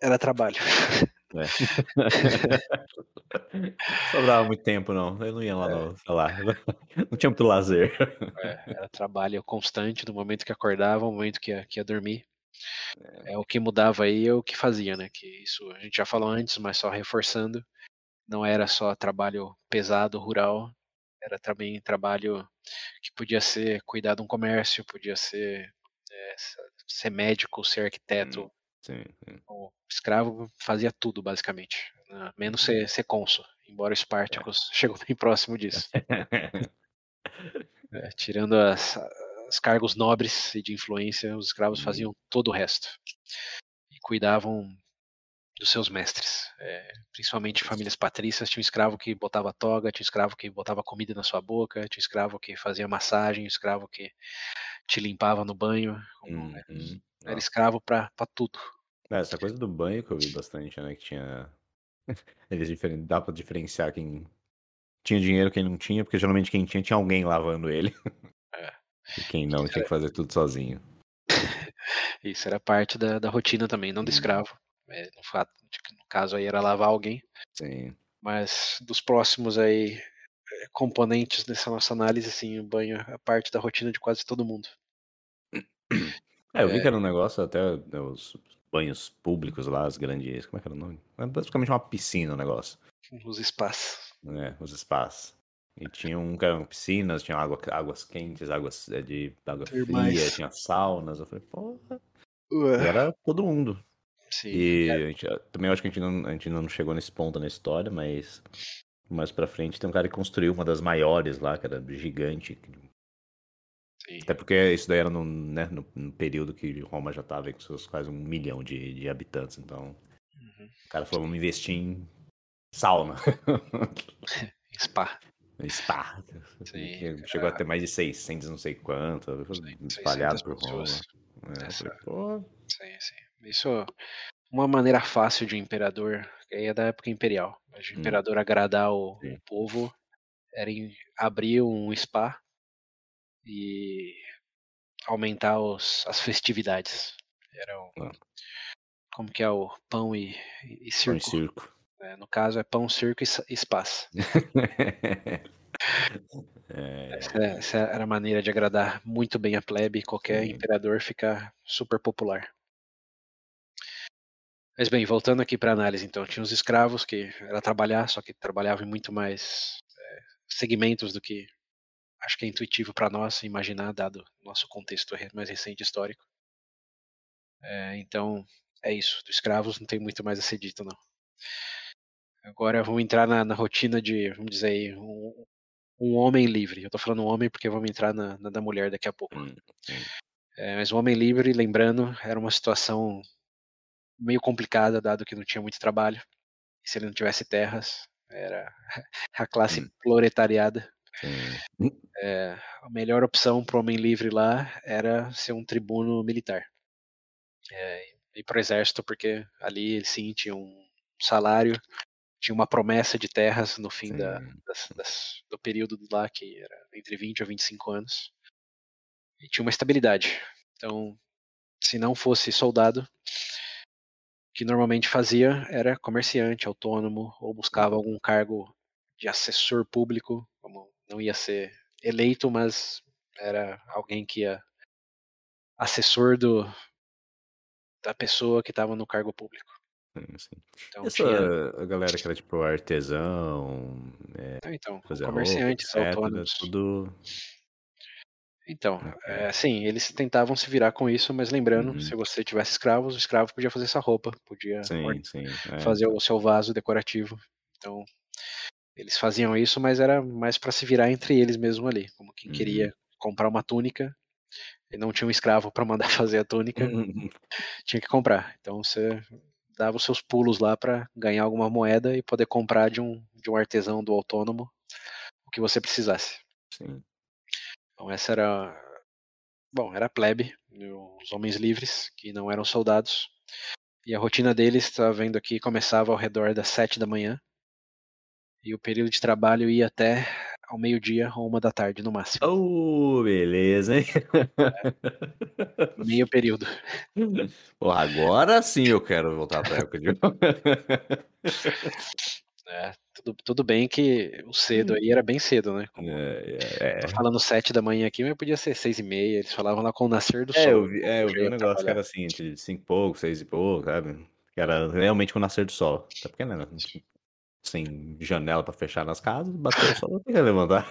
Era trabalho. É. Sobrava muito tempo, não. Eu não ia lá, é. não, sei lá. Não tinha muito lazer. É, era trabalho constante do momento que acordava ao momento que ia, que ia dormir. É. é o que mudava aí é o que fazia, né? Que isso a gente já falou antes, mas só reforçando, não era só trabalho pesado rural, era também trabalho que podia ser cuidar de um comércio, podia ser é, ser médico, ser arquiteto. Hum, sim, sim. O escravo fazia tudo, basicamente. Né? Menos ser, ser cônsul, embora o Spartacus é. chegou bem próximo disso. é, tirando as, os cargos nobres e de influência, os escravos uhum. faziam todo o resto. E cuidavam dos seus mestres. É, principalmente famílias patrícias, tinha um escravo que botava toga, tinha um escravo que botava comida na sua boca, tinha um escravo que fazia massagem, um escravo que te limpava no banho. Uhum. Era escravo para tudo. É, essa coisa do banho que eu vi bastante, né? Que tinha. Eles diferen... dá pra diferenciar quem tinha dinheiro e quem não tinha, porque geralmente quem tinha tinha alguém lavando ele. É. E quem não tinha que fazer tudo sozinho. Isso era parte da, da rotina também, não do escravo. É, no, fato, no caso aí era lavar alguém. Sim. Mas dos próximos aí é, componentes dessa nossa análise, assim, o banho é parte da rotina de quase todo mundo. É, eu vi é... que era um negócio até né, os banhos públicos lá, as grandes. Como é que era o nome? É basicamente uma piscina o negócio. Os espaços. É, os espaços. E tinha um que eram piscinas, tinha água, águas quentes, águas é, de água fria, tinha saunas. Eu falei, porra. Era todo mundo. Sim. E é. gente, também acho que a gente, não, a gente não chegou nesse ponto na história, mas mais pra frente tem um cara que construiu uma das maiores lá, que era gigante. Sim. Até porque isso daí era no, né, no, no período que Roma já tava com seus quase um milhão de, de habitantes. Então, uhum. o cara falou, vamos investir em sauna. Spa. Spa. Sim, Chegou a ter mais de 600, não sei quanto, espalhado por Roma. É, falei, sim, sim. Isso uma maneira fácil de um imperador, aí é da época imperial, mas de um hum. imperador agradar o, o povo era abrir um spa e aumentar os, as festividades. Era um, ah. como que é o pão e, e circo. Pão e circo. É, no caso é pão, circo e, e spas. É. Essa, essa, era a maneira de agradar muito bem a plebe e qualquer Sim. imperador ficar super popular. Mas bem, voltando aqui para a análise, então, tinha os escravos que era trabalhar, só que trabalhavam em muito mais é, segmentos do que acho que é intuitivo para nós imaginar, dado nosso contexto mais recente histórico. É, então, é isso. Dos escravos não tem muito mais a ser dito, não. Agora vamos entrar na, na rotina de, vamos dizer aí, um, um, homem livre. Eu estou falando homem porque vamos entrar na, na da mulher daqui a pouco. Hum, é, mas o homem livre, lembrando, era uma situação meio complicada, dado que não tinha muito trabalho. E se ele não tivesse terras, era a classe hum. proletariada. É, a melhor opção para o homem livre lá era ser um tribuno militar. É, ir para o exército, porque ali sim tinha um salário, tinha uma promessa de terras no fim da, das, das, do período lá, que era entre 20 a 25 anos. E tinha uma estabilidade. Então, se não fosse soldado, que normalmente fazia era comerciante, autônomo, ou buscava uhum. algum cargo de assessor público, como não ia ser eleito, mas era alguém que ia assessor do, da pessoa que estava no cargo público. Sim. Então, Essa tinha... a galera que era tipo artesão, é, então, comerciantes, roupa, autônomos. Tudo então, é, sim, eles tentavam se virar com isso, mas lembrando, uhum. se você tivesse escravos, o escravo podia fazer essa roupa, podia sim, sim, é. fazer o seu vaso decorativo. Então, eles faziam isso, mas era mais para se virar entre eles mesmo ali, como quem uhum. queria comprar uma túnica e não tinha um escravo para mandar fazer a túnica, uhum. tinha que comprar. Então você dava os seus pulos lá para ganhar alguma moeda e poder comprar de um de um artesão do autônomo o que você precisasse. Sim. Então essa era, bom, era a plebe, os homens livres que não eram soldados. E a rotina deles, está vendo aqui, começava ao redor das sete da manhã. E o período de trabalho ia até ao meio-dia ou uma da tarde no máximo. Oh, beleza, hein? É. Meio período. Pô, agora sim eu quero voltar para a época de É, tudo, tudo bem que o cedo aí era bem cedo, né? Como, é, é, tô falando sete da manhã aqui, mas podia ser seis e meia. Eles falavam lá com o nascer do é, sol. Eu vi, é, eu vi um negócio que era assim, entre cinco e pouco, seis e pouco, sabe? Que era realmente com o nascer do sol. Até porque, né? Sem janela pra fechar nas casas, bateu só não queria levantar.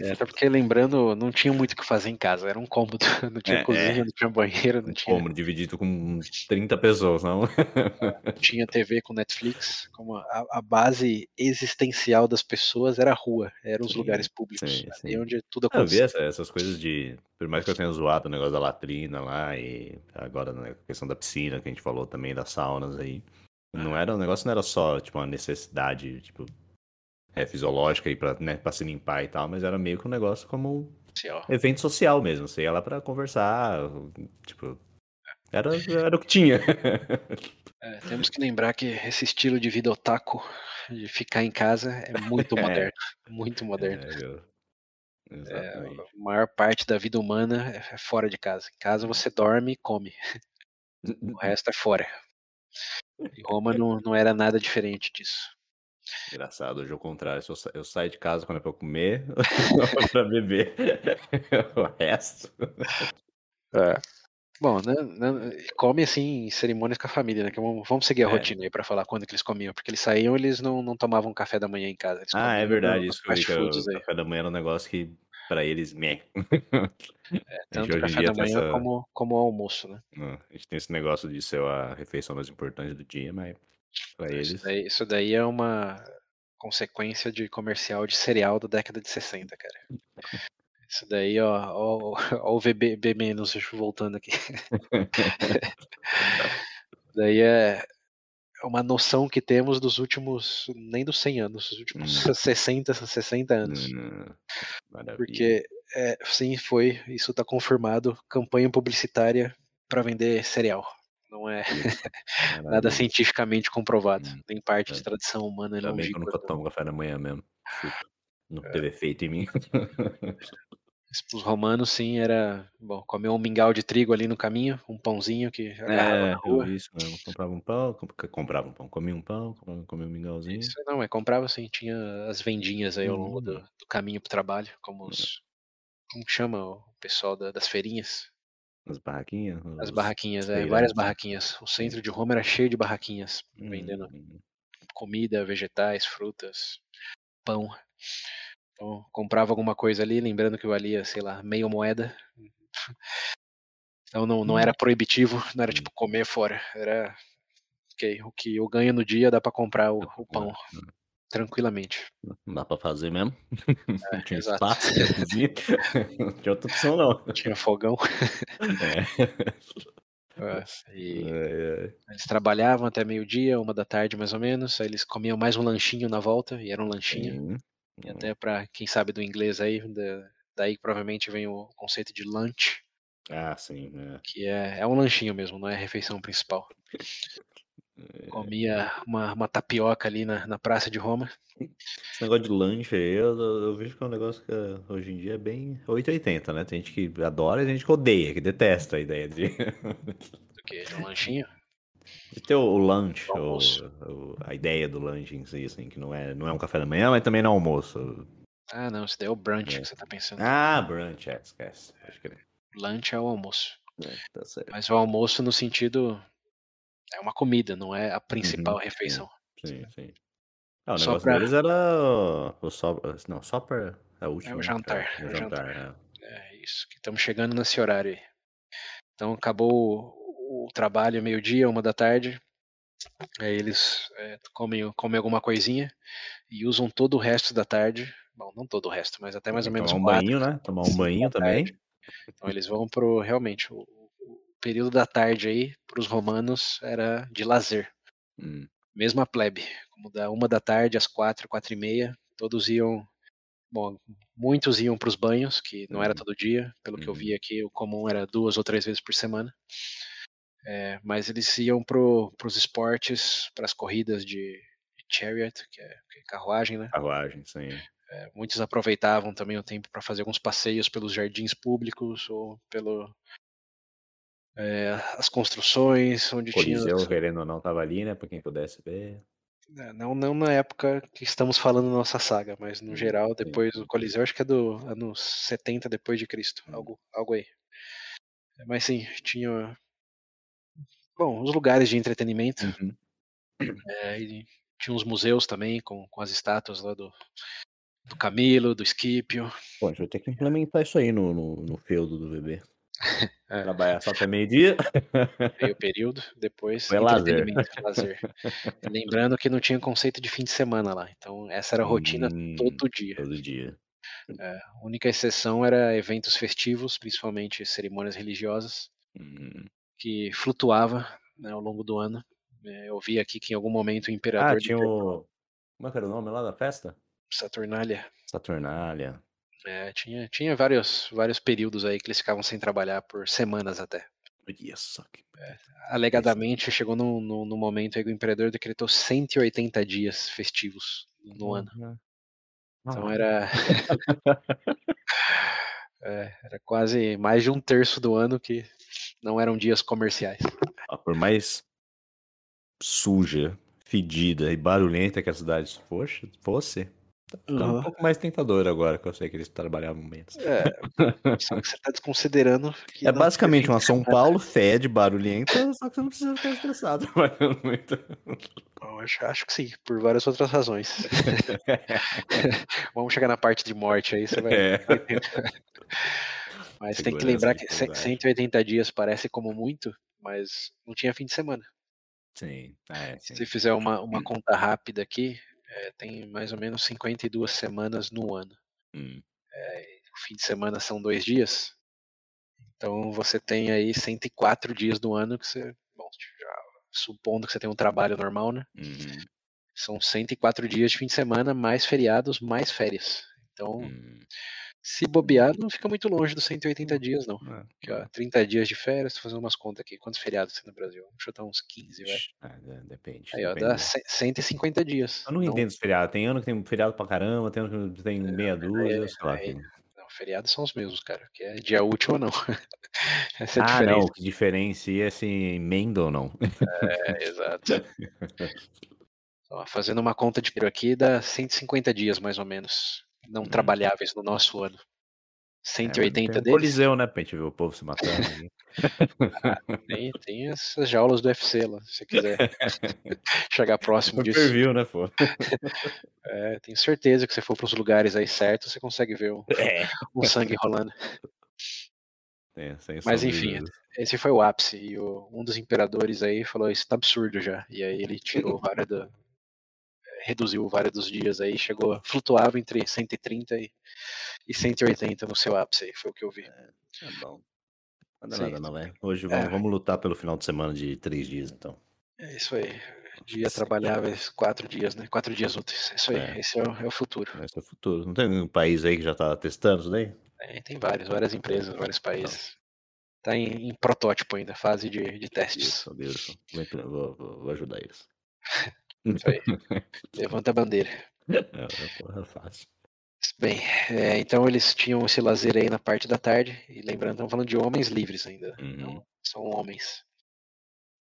É, até porque lembrando, não tinha muito o que fazer em casa, era um cômodo, não tinha É, cozinha, é. não tinha banheiro, não Um tinha cômodo dividido com 30 pessoas, não? não tinha TV com Netflix, como a a base existencial das pessoas era a rua, eram os Sim, lugares públicos, sim, ali sim. onde tudo Eu vi acontecia. essa essas coisas de por mais que eu tenha zoado o negócio da latrina lá e agora, né, a questão da piscina que a gente falou também, das saunas aí, não era o negócio não era só, tipo, uma necessidade, tipo, é, fisiológica aí pra, né, pra se limpar e tal, mas era meio que um negócio como Social. evento social mesmo, você ia lá pra conversar, tipo, era era o que tinha. É, temos que lembrar que esse estilo de vida otaku, de ficar em casa, é muito É. moderno, muito moderno. É, eu É, exatamente. a maior parte da vida humana é é fora de casa. Em casa você dorme e come, o resto é fora. E Roma não não era nada diferente disso. Engraçado, hoje é o contrário, eu eu saio de casa quando é pra comer pra beber, o resto É. Bom, né né, come, assim, em cerimônias com a família, né, que vamos seguir a É. rotina aí pra falar quando que eles comiam, porque eles saíam, eles não não tomavam café da manhã em casa, Ah, é verdade, isso que eu vi que o aí. café da manhã era um negócio que pra eles meh. É, tanto café da manhã essa como como almoço, né. hã, a gente tem esse negócio de ser a refeição mais importante do dia, mas pra Isso eles daí isso daí é uma consequência de comercial de cereal da década de 60, cara. Isso daí, ó ó ó o VB menos voltando aqui. Daí é é uma noção que temos dos últimos nem dos 100 anos, dos últimos Hum. 60, 60 anos. Hum, maravilha. Porque, eh, sim, foi, isso tá confirmado, campanha publicitária pra vender cereal. Não é nada cientificamente comprovado, Hum, nem parte é. de tradição humana Ainda bem que eu nunca tomo café da manhã mesmo, não É. teve efeito em mim. Para os romanos sim, era bom, comer um mingau de trigo ali no caminho, um pãozinho que agarrava É, na rua. isso mesmo, comprava um pão, com comprava um pão, comia um pão, com comia um mingauzinho. Isso, não, é comprava assim, tinha as vendinhas aí ao longo do Hum. do caminho para o trabalho, como É. os como que chama o pessoal da das feirinhas? As barraquinhas, As os barraquinhas, é, várias barraquinhas. O Sim. centro de Roma era cheio de barraquinhas, vendendo Uhum. comida, vegetais, frutas, pão. Então, comprava alguma coisa ali, lembrando que valia, sei lá, meia moeda. Então não não era proibitivo, não era tipo comer fora, era ok, o que eu ganho no dia dá pra comprar o pra o pão, hum. tranquilamente. Não dá pra fazer mesmo, É, não tinha exato. espaço, tinha cozinha, não tinha outra opção não. Tinha fogão. É. É, e eles trabalhavam até meio-dia, 13h mais ou menos, aí eles comiam mais um lanchinho na volta, e era um lanchinho. E Hum. até pra quem sabe do inglês aí, da daí provavelmente vem o conceito de lunch. Ah, sim, é. Que é é um lanchinho mesmo, não é a refeição principal. É. Comia uma uma tapioca ali na na praça de Roma. Esse negócio de lanche aí, eu eu vejo que é um negócio que hoje em dia é bem 880, né, tem gente que adora e tem gente que odeia, que detesta a ideia de Do quê? De um lanchinho? de ter o lanche, Do o almoço. o a ideia do lanche em si, assim, que não é não é um café da manhã, mas também não é almoço. Ah não, isso daí é o brunch É. que você tá pensando. Ah, brunch, é, esquece, pode crer. Lunch é o almoço. É, tá certo. Mas o almoço no sentido é uma comida, não é a principal Uhum, refeição. Sim, sim. Ah, o Só negócio pra deles era o so não, supper é a É última, o né, jantar, é é o o jantar. jantar, é. É isso, que estamos chegando nesse horário aí. Então acabou o trabalho meio-dia, 13h, aí eles, eh, comem comem alguma coisinha e usam todo o resto da tarde bom, não todo o resto, mas até mais ou Também menos tomar um 4, banho, né, tomar um 5 banho da tarde. também. Então eles vão para o realmente, o o período da tarde aí, para os romanos era de lazer. Hum. Mesmo a plebe, como da 13h às 4, 4h30, todos iam bom, muitos iam para os banhos, que não era Uhum. todo dia, pelo que eu Uhum. vi aqui, o comum era 2 ou 3 vezes por semana. Eh, mas eles iam para para os esportes, para as corridas de chariot, que é que é carruagem, né. Carruagem, sim. Eh, muitos aproveitavam também o tempo pra fazer alguns passeios pelos jardins públicos ou pelo eh, as construções onde tinha Coliseu, querendo ou não, estava ali, né, pra quem pudesse ver. É, não não na época que estamos falando na nossa saga, mas no Hum, geral depois sim. o Coliseu acho que é do anos 70 depois de Cristo, Hum. algo algo aí. Mas sim, tinha bom, os lugares de entretenimento, Uhum. e tinha uns museus também com, com as estátuas lá do, do Camilo, do Scipio. Pô, a gente vai ter que implementar isso aí no, no, no feudo do bebê. É. Trabalhar só até meio-dia. Meio período, depois Foi lazer. lazer. Lembrando que não tinha conceito de fim de semana lá. Então essa era a rotina hum, todo dia. Todo dia. É, a única exceção era eventos festivos, principalmente cerimônias religiosas, hum. Que flutuava né, ao longo do ano. É, eu vi aqui que em algum momento o imperador. Ah, tinha o. Como é que era o nome lá da festa? Saturnália. Saturnália. É, tinha, tinha vários, vários períodos aí que eles ficavam sem trabalhar por semanas até. Yes, é, alegadamente chegou no, no, no, momento aí que o imperador decretou 180 dias festivos no uhum. ano. Então era. é, era quase mais de um terço do ano que não eram dias comerciais. Ah, por mais suja, fedida e barulhenta que a cidade fosse, fosse Tá ficando uhum. um pouco mais tentador agora, que eu sei que eles trabalhavam menos. É, só que você tá desconsiderando. é basicamente uma São Paulo fede, barulhenta, só que você não precisa ficar estressado trabalhando muito. Eu acho, acho que sim, por várias outras razões. Vamos chegar na parte de morte aí, você vai. É. Mas tem que lembrar que 180 dias parece como muito, mas não tinha fim de semana. Sim, é, sim. Se fizer uma, uma conta rápida aqui, é, tem mais ou menos 52 semanas no ano. Hum. É, o fim de semana são dois dias. Então você tem aí 104 dias do ano que você. Bom, já, supondo que você tem um trabalho normal, né? Uhum. São 104 dias de fim de semana, mais feriados, mais férias. Então, hum. Se bobear, não fica muito longe dos 180 dias, não. É, Aqui, ó, 30 dias de férias, tô fazendo umas contas aqui. Quantos feriados tem no Brasil? Vamos chutar uns 15, velho. Ah, depende. Aí, ó, depende. dá 150 dias. Eu não então, entendo os feriados. Tem ano que tem feriado pra caramba, tem ano que tem é, meia dúzia, é, sei lá. É, não, feriados são os mesmos, cara. Que é dia útil ou não. Essa é a ah, diferença. não, que diferencia se emenda ou não. É, exato. Ó, fazendo uma conta de aqui, dá 150 dias, mais ou menos não hum. trabalháveis no nosso ano. 180 é, tem deles. Coliseu, né? Pra gente ver o povo se matando. ah, tem, tem essas jaulas do UFC lá, se você quiser chegar próximo disso. Superviu, né, pô? É, tenho certeza que se for pros lugares aí certos, você consegue ver o, é. o sangue rolando. É, Mas enfim, esse foi o ápice. E o, um dos imperadores aí falou: Isso tá absurdo já. E aí ele tirou várias do, reduziu vários dos dias aí, chegou, flutuava entre 130 e, e 180 no seu ápice, foi o que eu vi. É, é bom. Nada, nada, não, é. Hoje vamos, é. vamos lutar pelo final de semana de três dias, então. É isso aí. Dia trabalháveis, quatro dias, né? Quatro dias úteis. Isso aí, é. esse é o, é o, futuro. Esse é o futuro. Não tem nenhum país aí que já está testando isso daí? É, tem vários, várias empresas, vários países. Está em, em, protótipo ainda, fase de, de testes. Isso, Deus, vou, vou, vou ajudar eles. Isso aí. Levanta a bandeira. É, é porra fácil. Bem, é, então eles tinham esse lazer aí na parte da tarde, e lembrando, estamos falando de homens livres ainda, uhum. então, são homens.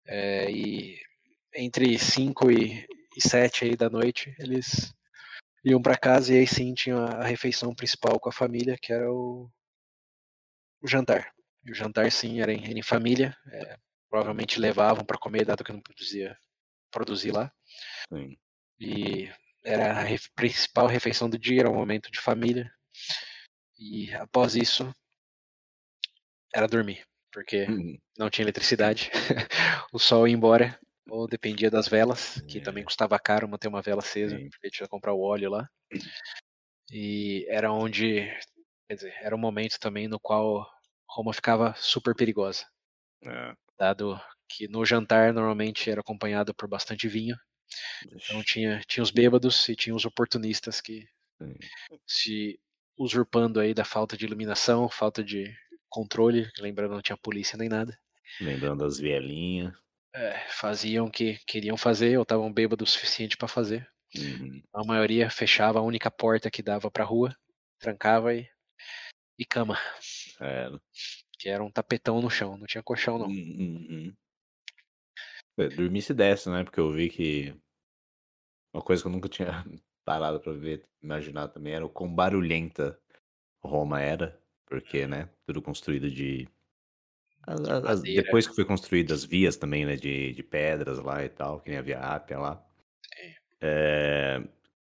É, e entre 5 e, 7 aí da noite, eles iam para casa e aí sim tinha a refeição principal com a família, que era o, o jantar. E o jantar sim era em, era em família, é, provavelmente levavam para comer, dado que não produzia produzir lá. Sim. E era a principal refeição do dia, era um momento de família. E após isso, era dormir, porque uhum. não tinha eletricidade, o sol ia embora, ou dependia das velas, que é. também custava caro manter uma vela acesa, Sim. porque tinha que comprar o óleo lá. E era onde, quer dizer, era um momento também no qual Roma ficava super perigosa. É. Dado que no jantar normalmente era acompanhado por bastante vinho. Então tinha, tinha os bêbados e tinha os oportunistas que se usurpando aí da falta de iluminação, falta de controle, lembrando não tinha polícia nem nada. Lembrando as vielinhas. É, faziam o que queriam fazer ou estavam bêbados o suficiente para fazer. Uhum. A maioria fechava a única porta que dava para rua, trancava e, e cama. É. Que era um tapetão no chão, não tinha colchão não. Uhum. É, dormir se desce, né? Porque eu vi que uma coisa que eu nunca tinha parado pra ver, imaginar também, era o quão barulhenta Roma era, porque, né, tudo construído de. As, as, depois que foi construídas as vias também, né, de, de pedras lá e tal, que nem a Via Ápia lá. É,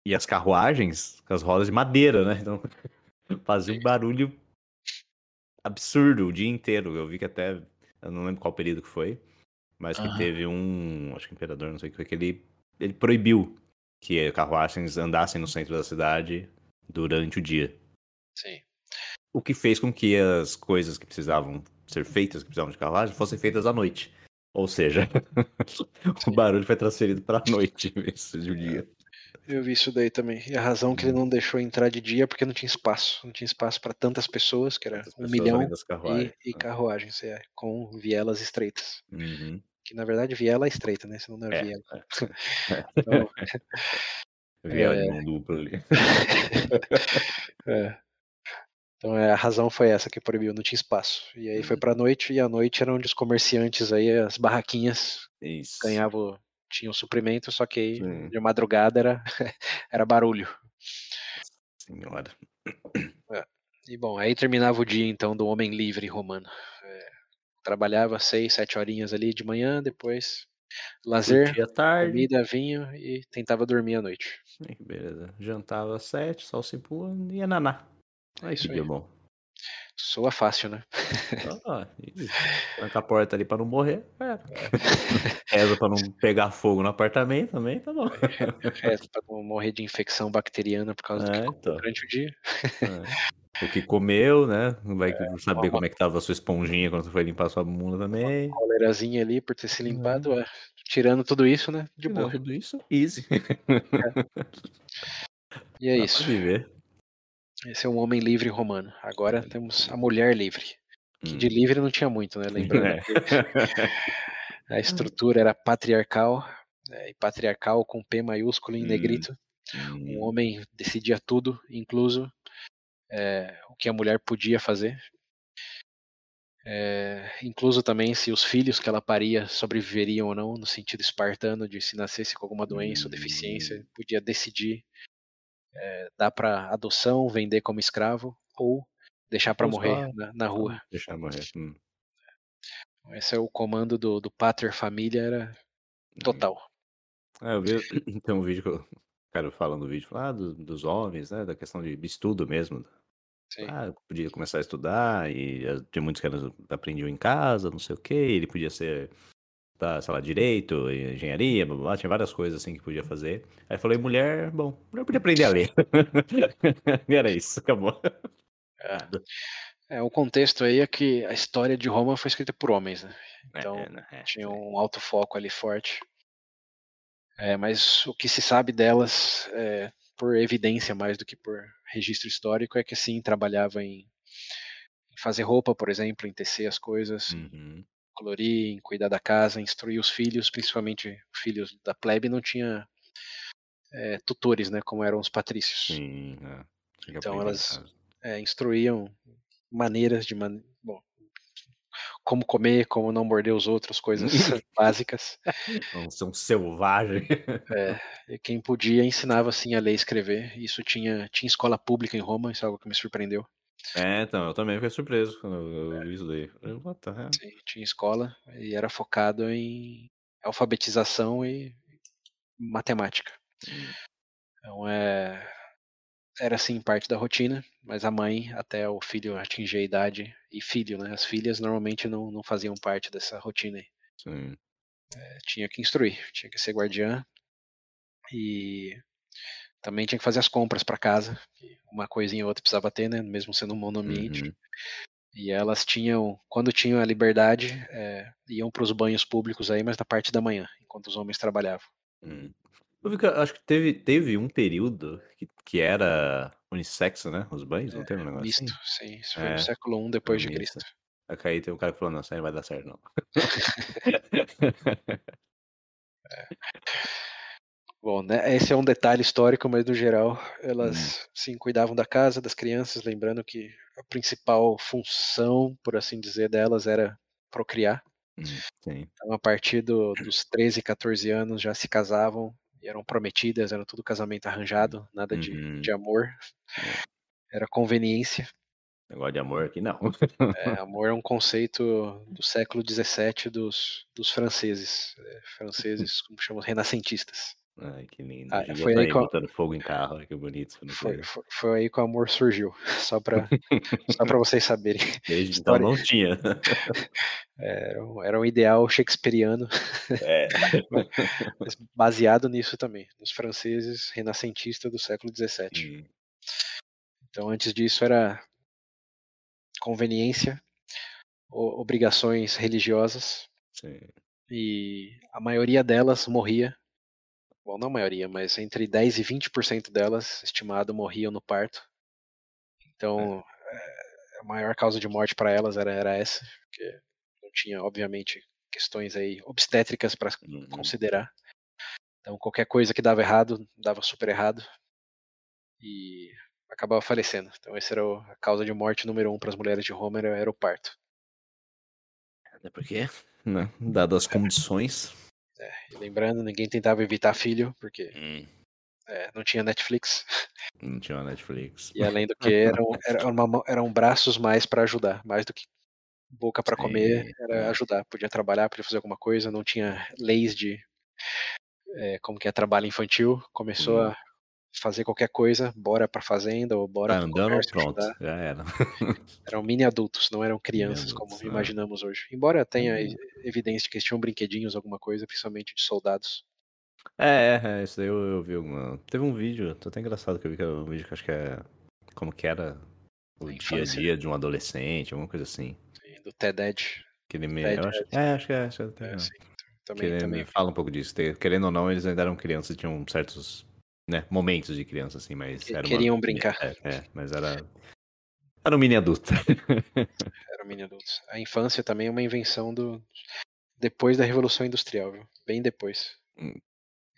e as carruagens com as rodas de madeira, né? Então fazia um barulho absurdo o dia inteiro. Eu vi que até. Eu não lembro qual período que foi. Mas que Aham. teve um. Acho que imperador, não sei o que foi, que ele, ele proibiu que carruagens andassem no centro da cidade durante o dia. Sim. O que fez com que as coisas que precisavam ser feitas, que precisavam de carruagem, fossem feitas à noite. Ou seja, o barulho foi transferido para a noite em vez de dia. Eu vi isso daí também. E a razão que ele não deixou entrar de dia é porque não tinha espaço. Não tinha espaço para tantas pessoas, que era Tantas um milhão, e, carruagens. e carruagens, é, com vielas estreitas. Uhum. Que na verdade viela é estreita, né? Senão não é É, viela. é. Então, Viela É. de mão dupla ali. é. Então é, a razão foi essa que proibiu, não tinha espaço. E aí foi Uhum. pra noite, e à noite era onde os comerciantes aí, as barraquinhas, Isso. ganhavam, tinham suprimento, só que aí Sim. de madrugada era, era barulho. Senhora. E bom, aí terminava o dia então do homem livre romano. É, trabalhava seis, sete horinhas ali de manhã, depois lazer, comida, vinho e tentava dormir à noite. Beleza. Jantava às sete, sol se pulando e ia naná. É Ai, que isso aí. bom. Soa fácil, né? Ah, easy. Tranca a porta ali pra não morrer. É. Reza pra não pegar fogo no apartamento também, tá bom. Reza pra não morrer de infecção bacteriana por causa do que É, então. durante o dia. É. O que comeu, né? Não vai saber uma- como é que tava a sua esponjinha quando você foi limpar a sua bunda também. Colerazinha ali por ter se limpado, Uhum. é, tirando tudo isso, né? De Não, boa. tudo isso, easy. E é Dá isso. pra viver. Esse é um homem livre romano. Agora temos a mulher livre. Que Hum. de livre não tinha muito, né? Lembrando É. a estrutura era patriarcal, né, e patriarcal com P maiúsculo em Hum. negrito. Hum, Um homem decidia tudo, incluso é, o que a mulher podia fazer. É, incluso também se os filhos que ela paria sobreviveriam ou não, no sentido espartano de se nascesse com alguma doença ou deficiência, Hum. podia decidir é, dar para adoção, vender como escravo ou deixar para morrer na, na rua. Deixar morrer. Hum. Esse é o comando do, do Pater Família, era total. É, eu vi, tem um vídeo que eu quero falando no vídeo, falar ah, do- dos homens, né? Da questão de estudo mesmo. Sim. Ah, podia começar a estudar e eh, tinha muitos que aprendiam em casa, não sei o que, ele podia ser, tá, sei lá, direito, engenharia, blá, blá, blá, tinha várias coisas assim que podia fazer. Aí falei, mulher, bom, mulher podia aprender a ler. e era isso, acabou. É, o contexto aí é que a história de Roma foi escrita por homens, né? Então, É, né, é, tinha um alto foco ali forte. É, mas o que se sabe delas, é, por evidência mais do que por registro histórico, é que sim, trabalhava em, em fazer roupa, por exemplo, em tecer as coisas, Uhum. Colorir, em cuidar da casa, instruir os filhos, principalmente filhos da plebe, não tinha é, tutores, né, como eram os patrícios. Sim, é. Então, elas-. É, instruíam maneiras de man... bom, como comer, como não morder os outros, coisas básicas. Não ser um selvagem. É, quem podia ensinava assim a ler e escrever. Isso tinha tinha escola pública em Roma, isso é algo que me surpreendeu. É, então, eu também fiquei surpreso quando eu vi isso daí. The hell? Sim, tinha escola e era focado em alfabetização e matemática. Hum. Então é era assim parte da rotina, mas a mãe até o filho atingir a idade e filho, né? As filhas normalmente não, não faziam parte dessa rotina aí. Sim. É, tinha que instruir, tinha que ser guardiã e também tinha que fazer as compras para casa. Uma coisinha ou outra precisava ter, né? Mesmo sendo um monoambiente. Uhum. E elas tinham, quando tinham a liberdade, é, iam para os banhos públicos aí, mas na parte da manhã, enquanto os homens trabalhavam. Hum. Eu vi que, acho que teve, teve um período que, que era unissexo, né? Os banhos, não teve um negócio Misto, assim? sim. Isso foi É, no século I depois de. Cristo. Aí tem um cara que falou, não, isso aí não vai dar certo, não. Bom, né, esse é um detalhe histórico, mas no geral elas Hum. sim cuidavam da casa, das crianças, lembrando que a principal função, por assim dizer, delas era procriar. Hum, sim. Então, a partir do, dos 13, 14 anos já se casavam e eram prometidas, era tudo casamento arranjado, nada de, Uhum. de amor. Era conveniência. Negócio de amor aqui, não. É, amor é um conceito do século XVII dos, dos franceses. é, franceses, como chamam, renascentistas. Ai, que lindo. Ah, foi aí eu- botando fogo em carro. Ai, que bonito. Foi, foi, foi aí que o amor surgiu. Só pra, só pra vocês saberem. Desde então não tinha. Era um, era um ideal shakespeariano, É. mas baseado nisso também, nos franceses renascentistas do século XVII. Hum, Então, antes disso, era conveniência, obrigações religiosas, sim. e a maioria delas morria. Bom, não a maioria, mas entre 10 e 20% delas, estimado, morriam no parto. Então, é, a maior causa de morte para elas era, era essa, porque não tinha, obviamente, questões aí obstétricas para Uhum. considerar. Então, qualquer coisa que dava errado, dava super errado. E acabava falecendo. Então, essa era a causa de morte número um para as mulheres de Roma, era, era o parto. Até porque, né? Dadas as condições. E lembrando, ninguém tentava evitar filho, porque Hum, é, não tinha Netflix. não tinha Netflix. E além do que, eram, era uma eram braços mais para ajudar, mais do que boca para comer, era é. ajudar. Podia trabalhar, podia fazer alguma coisa, não tinha leis de é, como que é trabalho infantil. Começou Hum. a fazer qualquer coisa, bora pra fazenda ou bora Tá andando, comércio pronto. ajudar. Já era. Eram mini adultos, não eram crianças Mini como adultos, é. imaginamos hoje. Embora tenha Uhum. evidência de que eles tinham brinquedinhos, alguma coisa, principalmente de soldados. É, é, é, isso daí eu, eu vi alguma. Teve um vídeo, tô até engraçado que eu vi que era um vídeo que acho que é. Como que era o dia a dia de um adolescente, alguma coisa assim. E Do Ted Ed. Que ele me. Acho, Ed. é, acho que é. Acho que é, É, sim, que também, ele também. me fala um pouco disso. Querendo ou não, eles ainda eram crianças, tinham certos né, momentos de criança, assim, mas Que- era uma- queriam brincar. É, é, mas era. Era um mini adulto. Eram mini adultos. A infância também é uma invenção do. Depois da Revolução Industrial, viu? Bem depois.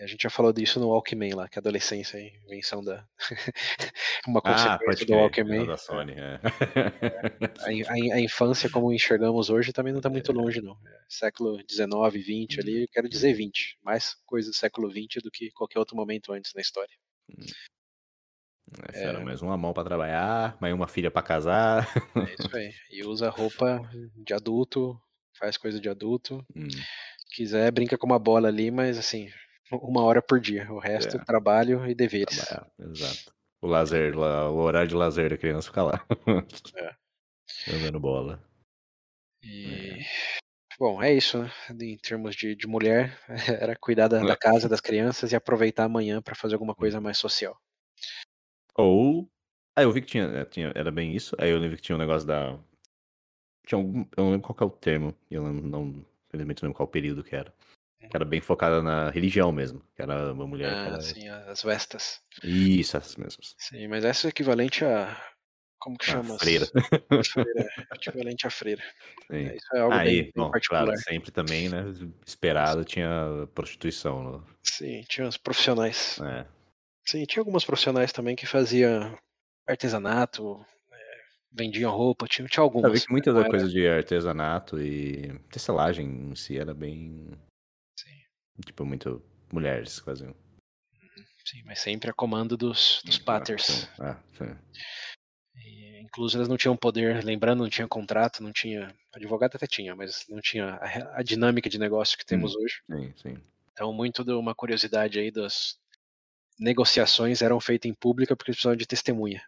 Hum. A gente já falou disso no Walkman lá, que a adolescência é invenção da. uma ah, consequência pode do. Walkman. era da Sony, é. A, a a infância, como enxergamos hoje, também não está muito É. longe, não. É século XIX, XX ali, eu quero dizer 20. Mais coisa do século XX do que qualquer outro momento antes na história. É, Era mais uma mão pra trabalhar, mais uma filha pra casar. É isso aí. E usa roupa de adulto, faz coisa de adulto. Hum, Quiser, brinca com uma bola ali, mas assim, uma hora por dia. O resto, É. trabalho e deveres. trabalhar, exato. O lazer o horário de lazer da criança fica lá. É. Jogando bola. E. Bom, é isso, né? Em termos de, de mulher, era cuidar da, da casa, das crianças e aproveitar amanhã para fazer alguma coisa mais social. Ou. Ah, eu vi que tinha, é, tinha. Era bem isso. Aí eu lembro que tinha um negócio da. Tinha algum. Eu não lembro qual é o termo. Eu não, não. Infelizmente não lembro qual período que era. Que era bem focada na religião mesmo. Que era uma mulher Ah, era. sim, as vestas. Isso, essas mesmas. Sim, mas essa é equivalente a. Como que A chama? freira. freira. Equivalente a freira. Sim. É, isso é algo Aí, bem, bom, particular. claro, sempre também, né? Esperado tinha prostituição. né? Sim, tinha os profissionais. É. Sim, tinha algumas profissionais também que faziam artesanato, é, vendiam roupa, tinha, tinha Eu algumas. vi que muita da era- coisa de artesanato e tecelagem em si era bem. Tipo, muito mulheres que faziam. Sim, mas sempre a comando dos, dos patters. Ah, sim. E, incluso elas não tinham poder, lembrando, não tinha contrato, não tinha. Advogado até tinha, mas não tinha a, a dinâmica de negócio que temos hoje. Sim, sim. Então, muito de uma curiosidade aí das negociações eram feitas em pública porque precisavam de testemunha.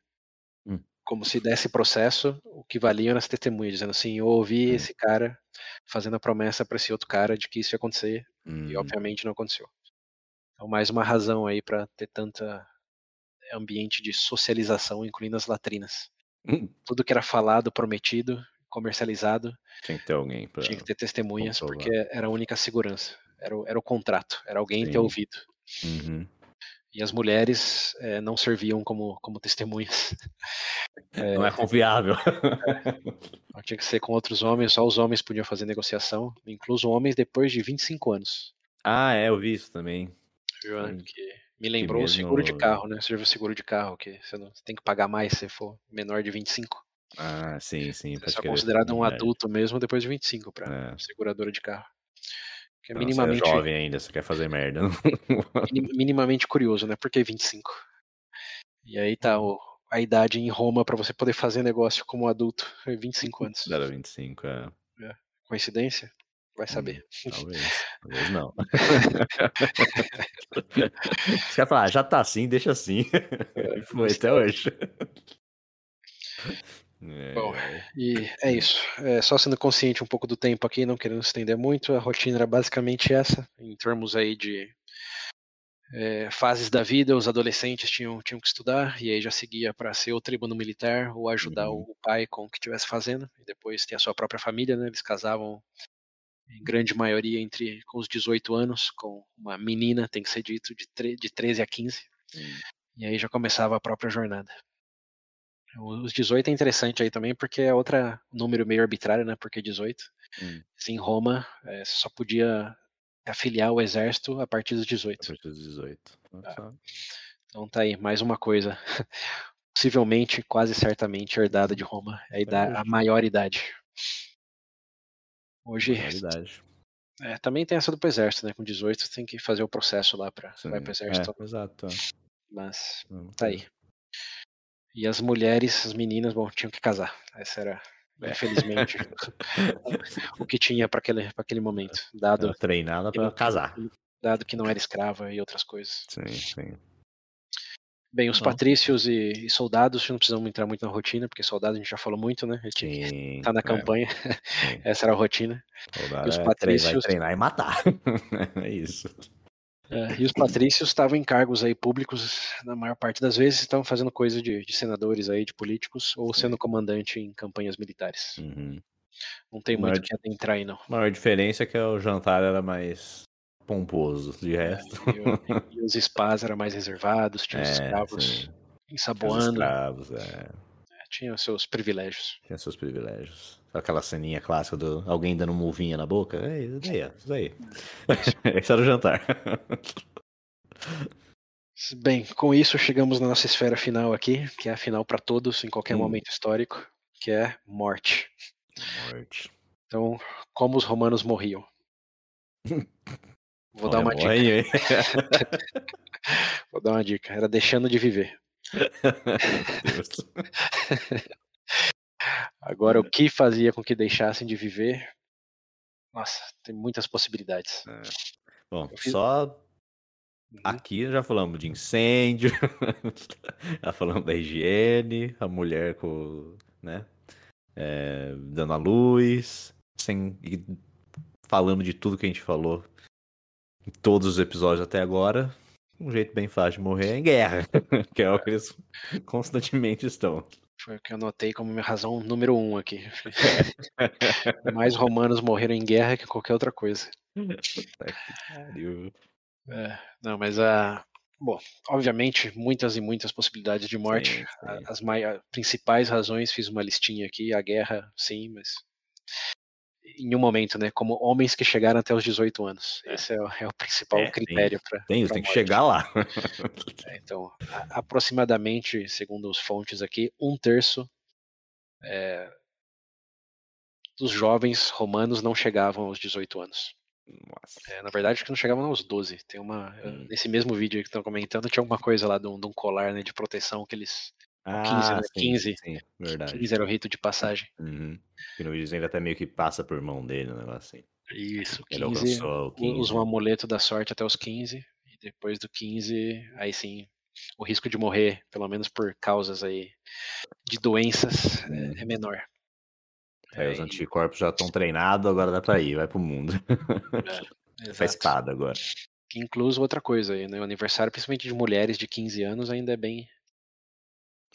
Hum. Como se desse processo, o que valiam eram as testemunhas, dizendo assim: eu ouvi Hum. esse cara fazendo a promessa para esse outro cara de que isso ia acontecer, e Hum, obviamente não aconteceu. Então, mais uma razão aí para ter tanta ambiente de socialização, incluindo as latrinas. hum, Tudo que era falado, prometido, comercializado, Tinha que ter alguém pra. tinha que ter testemunhas, comprovar. porque era a única segurança. Era o, era o contrato, era alguém ter Sim. ouvido. Uhum. E as mulheres eh, não serviam como, como testemunhas. Não é confiável. Então, tinha que ser com outros homens, só os homens podiam fazer negociação, incluso homens depois de 25 anos. ah, é, eu vi isso também. Sim. Que me lembrou o mesmo- seguro de carro, né? Viu o seguro de carro, que você, não, você tem que pagar mais se for menor de 25. Ah, sim, sim. Você é só considerado um adulto mesmo depois de 25 para É. seguradora de carro. Que é Não, minimamente, Você é jovem ainda, você quer fazer merda. minim- minimamente curioso, né? Por que 25? E aí tá o, a idade em Roma para você poder fazer negócio como adulto, é 25 anos. Era 25, é. Coincidência? Vai saber. Hum, talvez, talvez não. Você vai falar, já tá assim, deixa assim. É, foi até hoje. Bom, É, e é isso. É, só sendo consciente um pouco do tempo aqui, não querendo estender muito, a rotina era basicamente essa, em termos aí de é, fases da vida, os adolescentes tinham, tinham que estudar, e aí já seguia para ser o tribuno militar ou ajudar Uhum. o pai com o que estivesse fazendo, e depois ter a sua própria família, né? Eles casavam em grande maioria entre com os 18 anos, com uma menina, tem que ser dito, de, de 13 a 15, Hum. e aí já começava a própria jornada. Os 18 é interessante aí também, porque é outro número meio arbitrário, né? Porque 18. Hum. Se em Roma, é, você só podia afiliar o exército a partir dos A 18. partir dos 18. Olha só. Então tá aí, mais uma coisa. Possivelmente, quase certamente, herdada de Roma. É a, a maior idade. Hoje, Realidade. é, também tem essa do pro exército, né? Com 18 você tem que fazer o processo lá pra Sim. vai pro exército. É, exato. é. Mas tá aí. E as mulheres, as meninas, bom, tinham que casar. Essa era, É. infelizmente, o que tinha para aquele, pra aquele momento. Dado, treinada pra casar. dado que não era escrava e outras coisas. Sim, sim. Bem, os Bom. patrícios e, e soldados, não precisamos entrar muito na rotina, porque soldado a gente já falou muito, né? A gente Sim. tá na é, campanha, sim. essa era a rotina. Soldado E os é patrícios- Vai treinar e matar. é isso. É, e os patrícios estavam em cargos aí públicos, na maior parte das vezes, estavam fazendo coisa de, de senadores aí, de políticos, ou sendo comandante em campanhas militares. Uhum. Não tem muito o que adentrar aí, não. A maior diferença é que o jantar era mais pomposo. De resto. E, o- e os spas eram mais reservados, tinha os É, escravos sim. Os ensaboando, escravos, é. Tinha os seus privilégios. Tinha seus privilégios. Aquela ceninha clássica do alguém dando movinha na boca. É isso daí, ó, isso aí. Esse era o jantar. Bem, com isso chegamos na nossa esfera final aqui, que é a final para todos em qualquer Hum. momento histórico, que é morte. Morte. Então, como os romanos morriam? Vou dar Olha, uma dica. Vou dar uma dica. Era deixando de viver. Agora, o que fazia com que deixassem de viver? Nossa, tem muitas possibilidades. Bom, Eu fiz- só Uhum. aqui já falamos de incêndio, já falamos da higiene, a mulher com, né, é, dando a luz, sem, e falando de tudo que a gente falou em todos os episódios até agora. Um jeito bem fácil de morrer é em guerra, que é o que eles constantemente estão. Foi o que eu anotei como minha razão número um aqui. Mais romanos morreram em guerra que qualquer outra coisa. É, não, mas a. Bom, obviamente, muitas e muitas possibilidades de morte. Sim, sim. As principais razões, fiz uma listinha aqui. A guerra, sim, mas. Em um momento, né? Como homens que chegaram até os 18 anos. É. Esse é o, é o principal É, critério para. Tem isso, tem que chegar lá. Então, a- aproximadamente, segundo as fontes aqui, um terço é, dos jovens romanos não chegavam aos 18 anos. É, na verdade, acho que não chegavam aos 12. Tem uma. Hum. Nesse mesmo vídeo que estão comentando, tinha alguma coisa lá de um, de um colar né, de proteção que eles. Ah, 15, né? sim, 15. Sim, verdade. 15 era o rito de passagem. Uhum. E no vídeo ainda até meio que passa por mão dele, um negócio assim. Isso, Ele 15. alcançou o 15. Usa um amuleto da sorte até os 15. E depois do 15, aí sim, o risco de morrer, pelo menos por causas aí de doenças, é, é menor. Aí os É, anticorpos já estão treinados, agora dá pra ir, vai pro mundo. É, Faz espada agora. Incluso outra coisa aí, né? O aniversário, principalmente de mulheres de 15 anos, ainda é bem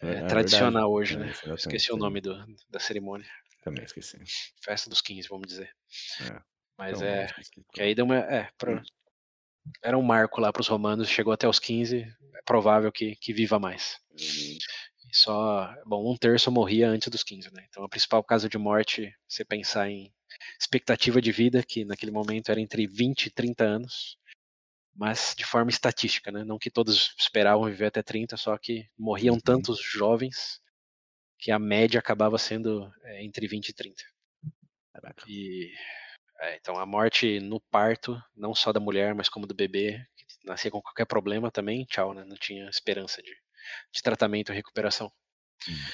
é, É tradicional verdade. hoje, É, né? tem, Esqueci o nome do, da cerimônia. Também esqueci. Festa dos 15, vamos dizer. É. Mas Então, é. Que aí deu uma. É, pra- era um marco lá para os romanos, chegou até os 15, é provável que, que viva mais. Uhum. E só, bom, um terço morria antes dos 15, né? Então a principal causa de morte, você pensar em expectativa de vida, que naquele momento era entre 20 e 30 anos, mas de forma estatística, né? Não que todos esperavam viver até 30, só que morriam Uhum. tantos jovens que a média acabava sendo é, entre 20 e 30. Caraca. E é, então a morte no parto, não só da mulher, mas como do bebê, que nascia com qualquer problema também, tchau, né? Não tinha esperança de, de tratamento e recuperação. Hum.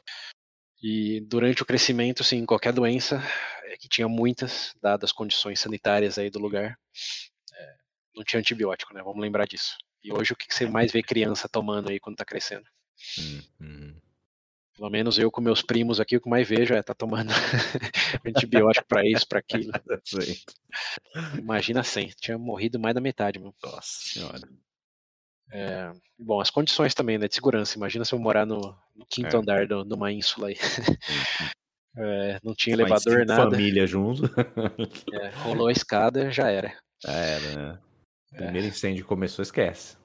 E durante o crescimento, sim, qualquer doença, é que tinha muitas, dadas as condições sanitárias aí do lugar, não tinha antibiótico, né? Vamos lembrar disso. E hoje o que você mais vê criança tomando aí quando tá crescendo? Hum, hum. Pelo menos eu com meus primos aqui, o que mais vejo é tá tomando antibiótico para isso, para aquilo. Sim. Imagina sem, tinha morrido mais da metade, meu. Nossa senhora. É, bom, as condições também, né, de segurança. Imagina se eu morar no, no quinto É. andar de uma ínsula aí. É, não tinha elevador, nada. família junto. É, rolou a escada, já era. Já era, né? É. Primeiro incêndio começou, esquece.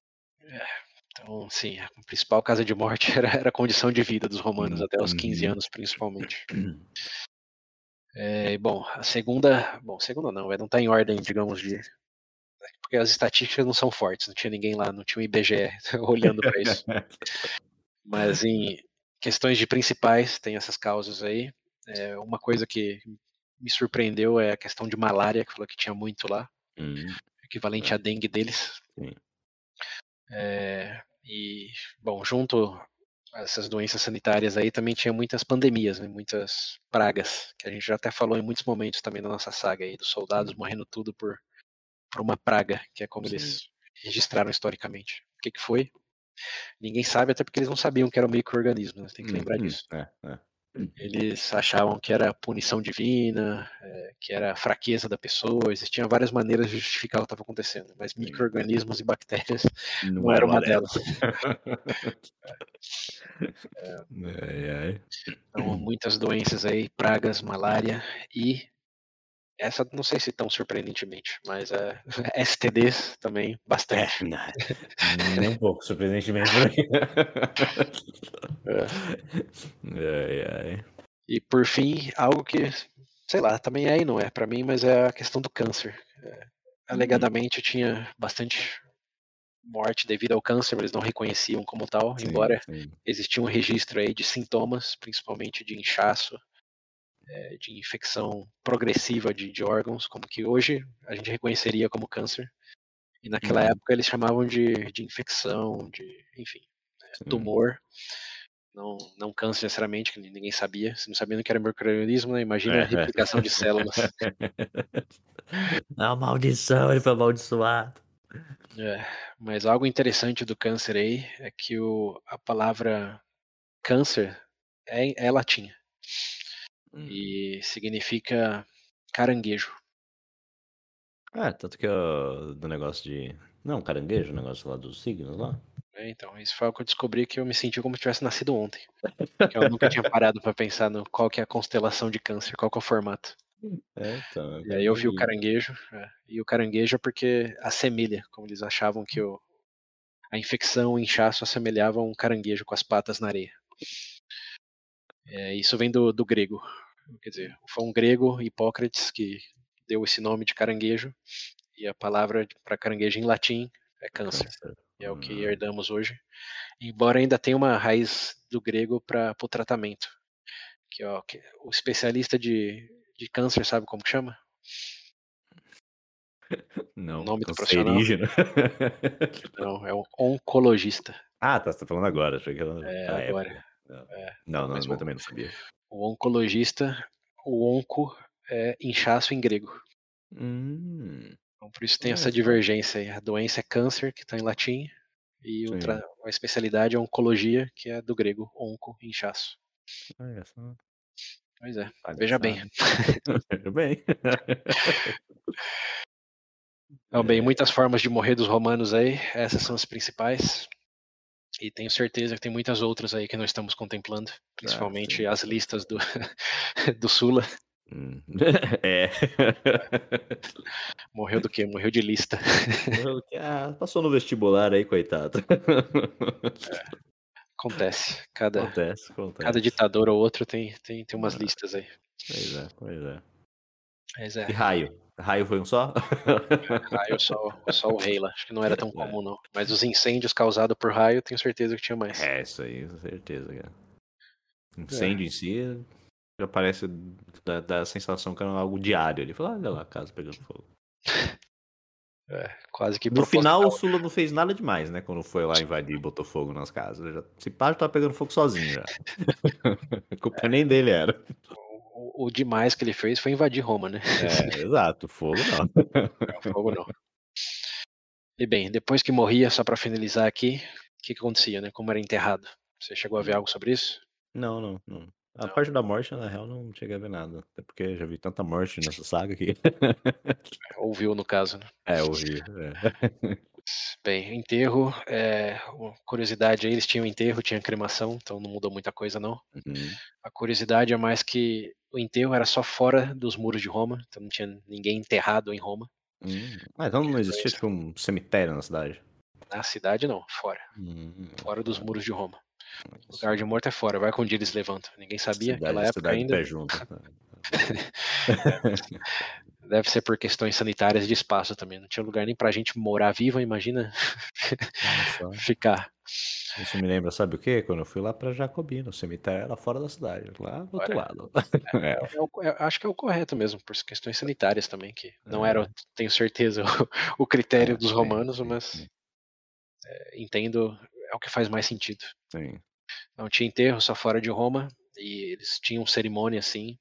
Então, sim, a principal causa de morte era, era a condição de vida dos romanos, Hum, até os 15 uhum. anos principalmente. É, bom, a segunda. Bom, segunda não, não tá em ordem, digamos, de. Porque as estatísticas não são fortes, não tinha ninguém lá, não tinha um IBGE olhando para isso. Mas em questões de principais, tem essas causas aí. É, uma coisa que me surpreendeu é a questão de malária, que falou que tinha muito lá, Hum, equivalente É. à dengue deles. É, e, bom, junto a essas doenças sanitárias aí também tinha muitas pandemias, né, muitas pragas, que a gente já até falou em muitos momentos também na nossa saga aí, dos soldados morrendo tudo por, por uma praga, que é como Sim. eles registraram historicamente. O que, que foi? Ninguém sabe, até porque eles não sabiam que era um microorganismo, né? tem que lembrar hum, disso. É, é. Eles achavam que era punição divina, é, que era fraqueza da pessoa, existiam várias maneiras de justificar o que estava acontecendo, mas microorganismos e bactérias Não, não era uma delas. ai. Então, muitas doenças aí, pragas, malária e essa não sei se tão surpreendentemente, mas é, STDs também bastante. É, não, nem um pouco, surpreendentemente ai. E por fim, algo que, sei lá, também é e não é para mim, mas é a questão do câncer. É, alegadamente tinha bastante morte devido ao câncer, mas eles não reconheciam como tal, Sim, embora sim. existia um registro aí de sintomas, principalmente de inchaço, é, de infecção progressiva de, de órgãos, como que hoje a gente reconheceria como câncer. E naquela Uhum. época eles chamavam de, de infecção, de, enfim, sim. tumor. Não, não câncer necessariamente, que ninguém sabia. Se não sabia o que era microorganismo, né? imagina É, a é. replicação de células. A maldição, ele foi amaldiçoado. É, mas algo interessante do câncer aí é que o, a palavra câncer é, é latim Hum. e significa caranguejo. É, tanto que ó, do negócio de. Não, caranguejo, o negócio lá dos signos lá. É, então, isso foi algo que eu descobri que eu me senti como se tivesse nascido ontem. Eu nunca tinha parado para pensar no qual que é a constelação de câncer, qual que é o formato. É, então. E aí eu vi o caranguejo. é, e o caranguejo é porque assemelha, como eles achavam que o, a infecção, o inchaço assemelhava a um caranguejo com as patas na areia. É, isso vem do, do grego. Quer dizer, foi um grego, Hipócrates, que deu esse nome de caranguejo, e a palavra para caranguejo em latim é câncer. que é o que Hum. herdamos hoje. Embora ainda tenha uma raiz do grego para o tratamento. Que, ó, que o especialista de, de câncer sabe como que chama? Não, O nome do profissional? Não, é o oncologista. ah, tá, você tá falando agora. Achei que era É, agora. Não, É, não, não, mas eu também não sabia. O oncologista, o onco é inchaço em grego. Hum, Então, por isso tem Olha essa divergência aí. A doença é câncer, que está em latim, e o Sim. tra- a especialidade é oncologia, que é do grego, onco, inchaço. olha só. Pois é, veja bem. Veja bem. Então, bem, É. muitas formas de morrer dos romanos aí, essas são as principais. E tenho certeza que tem muitas outras aí que nós estamos contemplando, principalmente sim. as listas do, do Sula. Hum. É. Morreu do quê? Morreu de lista. ah, passou no vestibular aí, coitado. Acontece. Cada, Acontece, acontece. cada ditador ou outro tem, tem, tem umas Ah. listas aí. Pois é, pois é. Mas é, E raio? Raio foi um só? raio só, só o rei lá. Acho que não era tão É. comum, não. Mas os incêndios causados por raio, tenho certeza que tinha mais. É, isso aí, com certeza, cara. Incêndio em si já parece da, da sensação que era algo diário. Ele falou, olha lá, a casa pegando fogo. É, quase que No final, o. Sula não fez nada demais, né? Quando foi lá invadir e botou fogo nas casas. Já, esse pá já tava pegando fogo sozinho já. A culpa nem dele era. O, o demais que ele fez foi invadir Roma, né? É, exato. Fogo não. Fogo não. E bem, depois que morria, só pra finalizar aqui, o que, que acontecia, né? Como era enterrado? Você chegou a ver algo sobre isso? Não, não, não. A Não. parte da morte, na real, não cheguei a ver nada. Até porque já vi tanta morte nessa saga aqui. Ouviu, no caso, né? É, horrível. É. Bem, enterro, é, curiosidade aí, eles tinham enterro, tinha cremação, então não mudou muita coisa não. Uhum. A curiosidade é mais que o enterro era só fora dos muros de Roma, então não tinha ninguém enterrado em Roma. Hum. Ah, então não existia tipo um cemitério na cidade? Na cidade não, fora, Hum. fora dos muros de Roma. O lugar de morto é fora, vai com um dia eles levantam. Ninguém sabia, Cidade, naquela época cidade ainda. pé junto. Deve ser por questões sanitárias de espaço também. Não tinha lugar nem pra gente morar viva, imagina ficar. Isso me lembra, sabe o quê? Quando eu fui lá pra Jacobina, o cemitério era fora da cidade, lá do outro lado. É. É o- é- acho que é o correto mesmo, por questões sanitárias também, que não É. era, tenho certeza, o, o critério É, dos romanos, mas é, entendo, é o que faz mais sentido. Sim. Não tinha enterro só fora de Roma, e eles tinham cerimônia assim.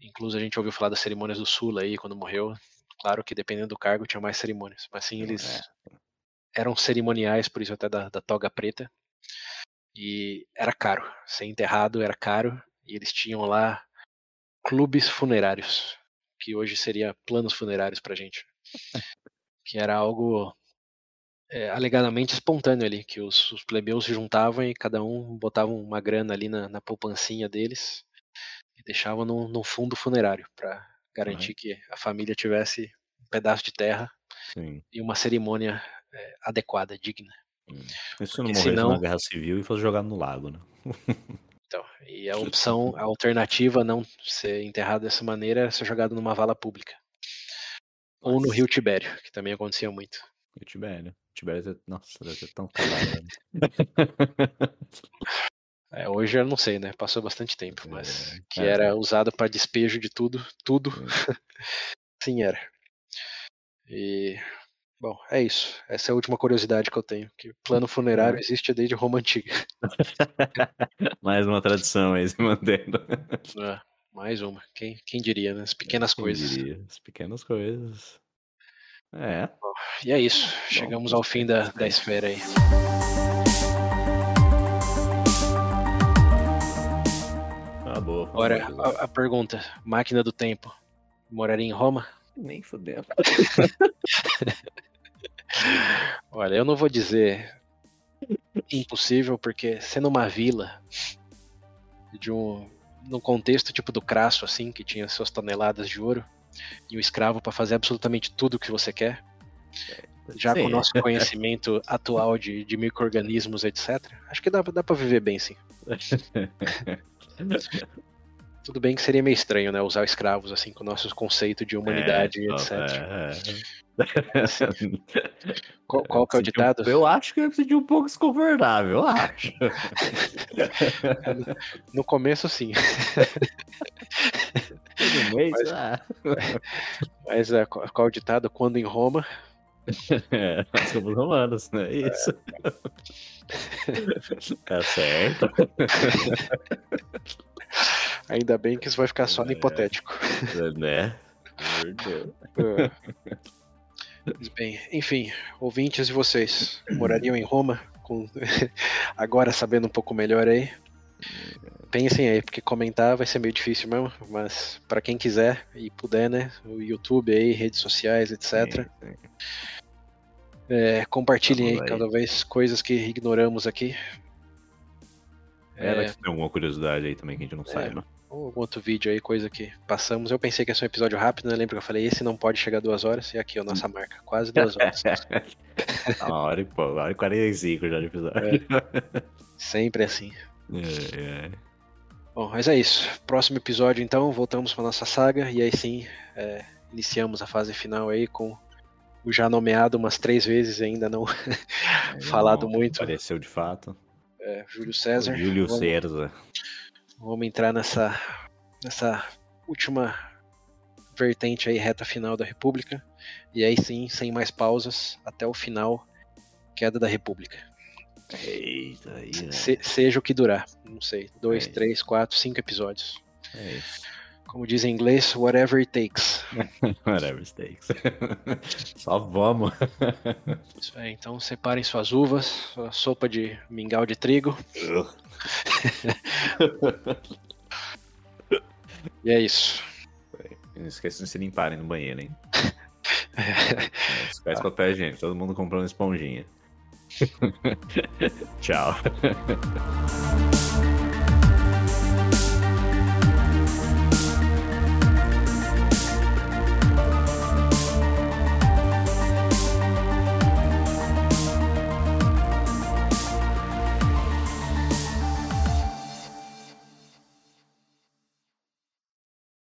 É, incluso a gente ouviu falar das cerimônias do Sula aí, quando morreu. Claro que dependendo do cargo tinha mais cerimônias, mas sim, eles eram cerimoniais, por isso até da, da toga preta. E era caro. Ser enterrado era caro. E eles tinham lá clubes funerários, que hoje seria planos funerários pra gente. Que era algo é, alegadamente espontâneo ali, que os, os plebeus se juntavam e cada um botava uma grana ali na, na poupancinha deles deixava num, num fundo funerário para garantir que a família tivesse um pedaço de terra Sim. e uma cerimônia é, adequada, digna. E se não morresse senão- na guerra civil e fosse jogado no lago, né? Então, e a opção, a alternativa a não ser enterrado dessa maneira era ser jogado numa vala pública. Ou no Nossa. rio Tibério, que também acontecia muito. E o Tibério. O Tibério, deve- nossa, deve ser tão cadáver. né? É, hoje eu não sei, né? Passou bastante tempo, mas É, que é. era usado para despejo de tudo, tudo. Sim, era. E bom, é isso. Essa é a última curiosidade que eu tenho, que plano funerário existe desde Roma antiga. Mais uma tradição aí se mantendo. É, mais uma. Quem, quem diria, né? As pequenas Quem coisas. diria? As pequenas coisas. É. E é isso. Chegamos ao fim da, da esfera aí. Boa. Agora, a, a pergunta: máquina do tempo. Moraria em Roma? Nem fudeu. Olha, eu não vou dizer impossível, porque sendo uma vila de um num contexto tipo do Crasso assim, que tinha suas toneladas de ouro e o escravo para fazer absolutamente tudo o que você quer, já com o Sim. nosso conhecimento atual de, de micro-organismos, etc. Acho que dá, dá para viver bem, sim. Tudo bem que seria meio estranho, né, usar escravos assim com o nosso conceito de humanidade, É, etc. é, é. Qual, qual que é o senti um- ditado? Eu acho que eu senti um pouco desconfortável, eu acho. No começo, sim. Mês, Mas- ah. Mas é, qual qual é o ditado? Quando em Roma, É, nós somos romanos, né? Isso. Tá certo. ainda bem que isso vai ficar só no É. hipotético. Né? É. Mas bem, enfim, ouvintes de vocês morariam em Roma? Com... Agora sabendo um pouco melhor aí. Pensem aí, porque comentar vai ser meio difícil mesmo, mas para quem quiser e puder, né? O YouTube aí, redes sociais, etc. Sim, sim. É, compartilhem aí aí. cada vez coisas que ignoramos aqui. É, É, tem alguma curiosidade aí também que a gente não saiba. ou algum outro vídeo aí, coisa que passamos. Eu pensei que ia ser um episódio rápido, né? Lembra que eu falei, esse não pode chegar a duas horas, e aqui, ó, nossa marca, quase duas horas. Uma hora e pô, uma hora e 45 já de episódio. Sempre assim. É, é. Bom, mas é isso. Próximo episódio, então, voltamos para nossa saga e aí sim é, iniciamos a fase final aí com o já nomeado umas três vezes e ainda não falado Não, muito. Apareceu de fato. é, Júlio César. Júlio vamos, César. vamos entrar nessa, nessa última vertente aí, reta final da República. E aí sim, sem mais pausas, até o final, queda da República. Eita, aí, né? Se- seja o que durar. Não sei. Dois, É. três, quatro, cinco episódios. É isso. Como diz em inglês, whatever it takes. Whatever stakes. Só vamos. Isso aí, então separem suas uvas, sua sopa de mingau de trigo. E é isso. Não esqueçam de se limparem no banheiro, hein? É, Esquece papel higiênico, todo mundo comprando esponjinha. Tchau.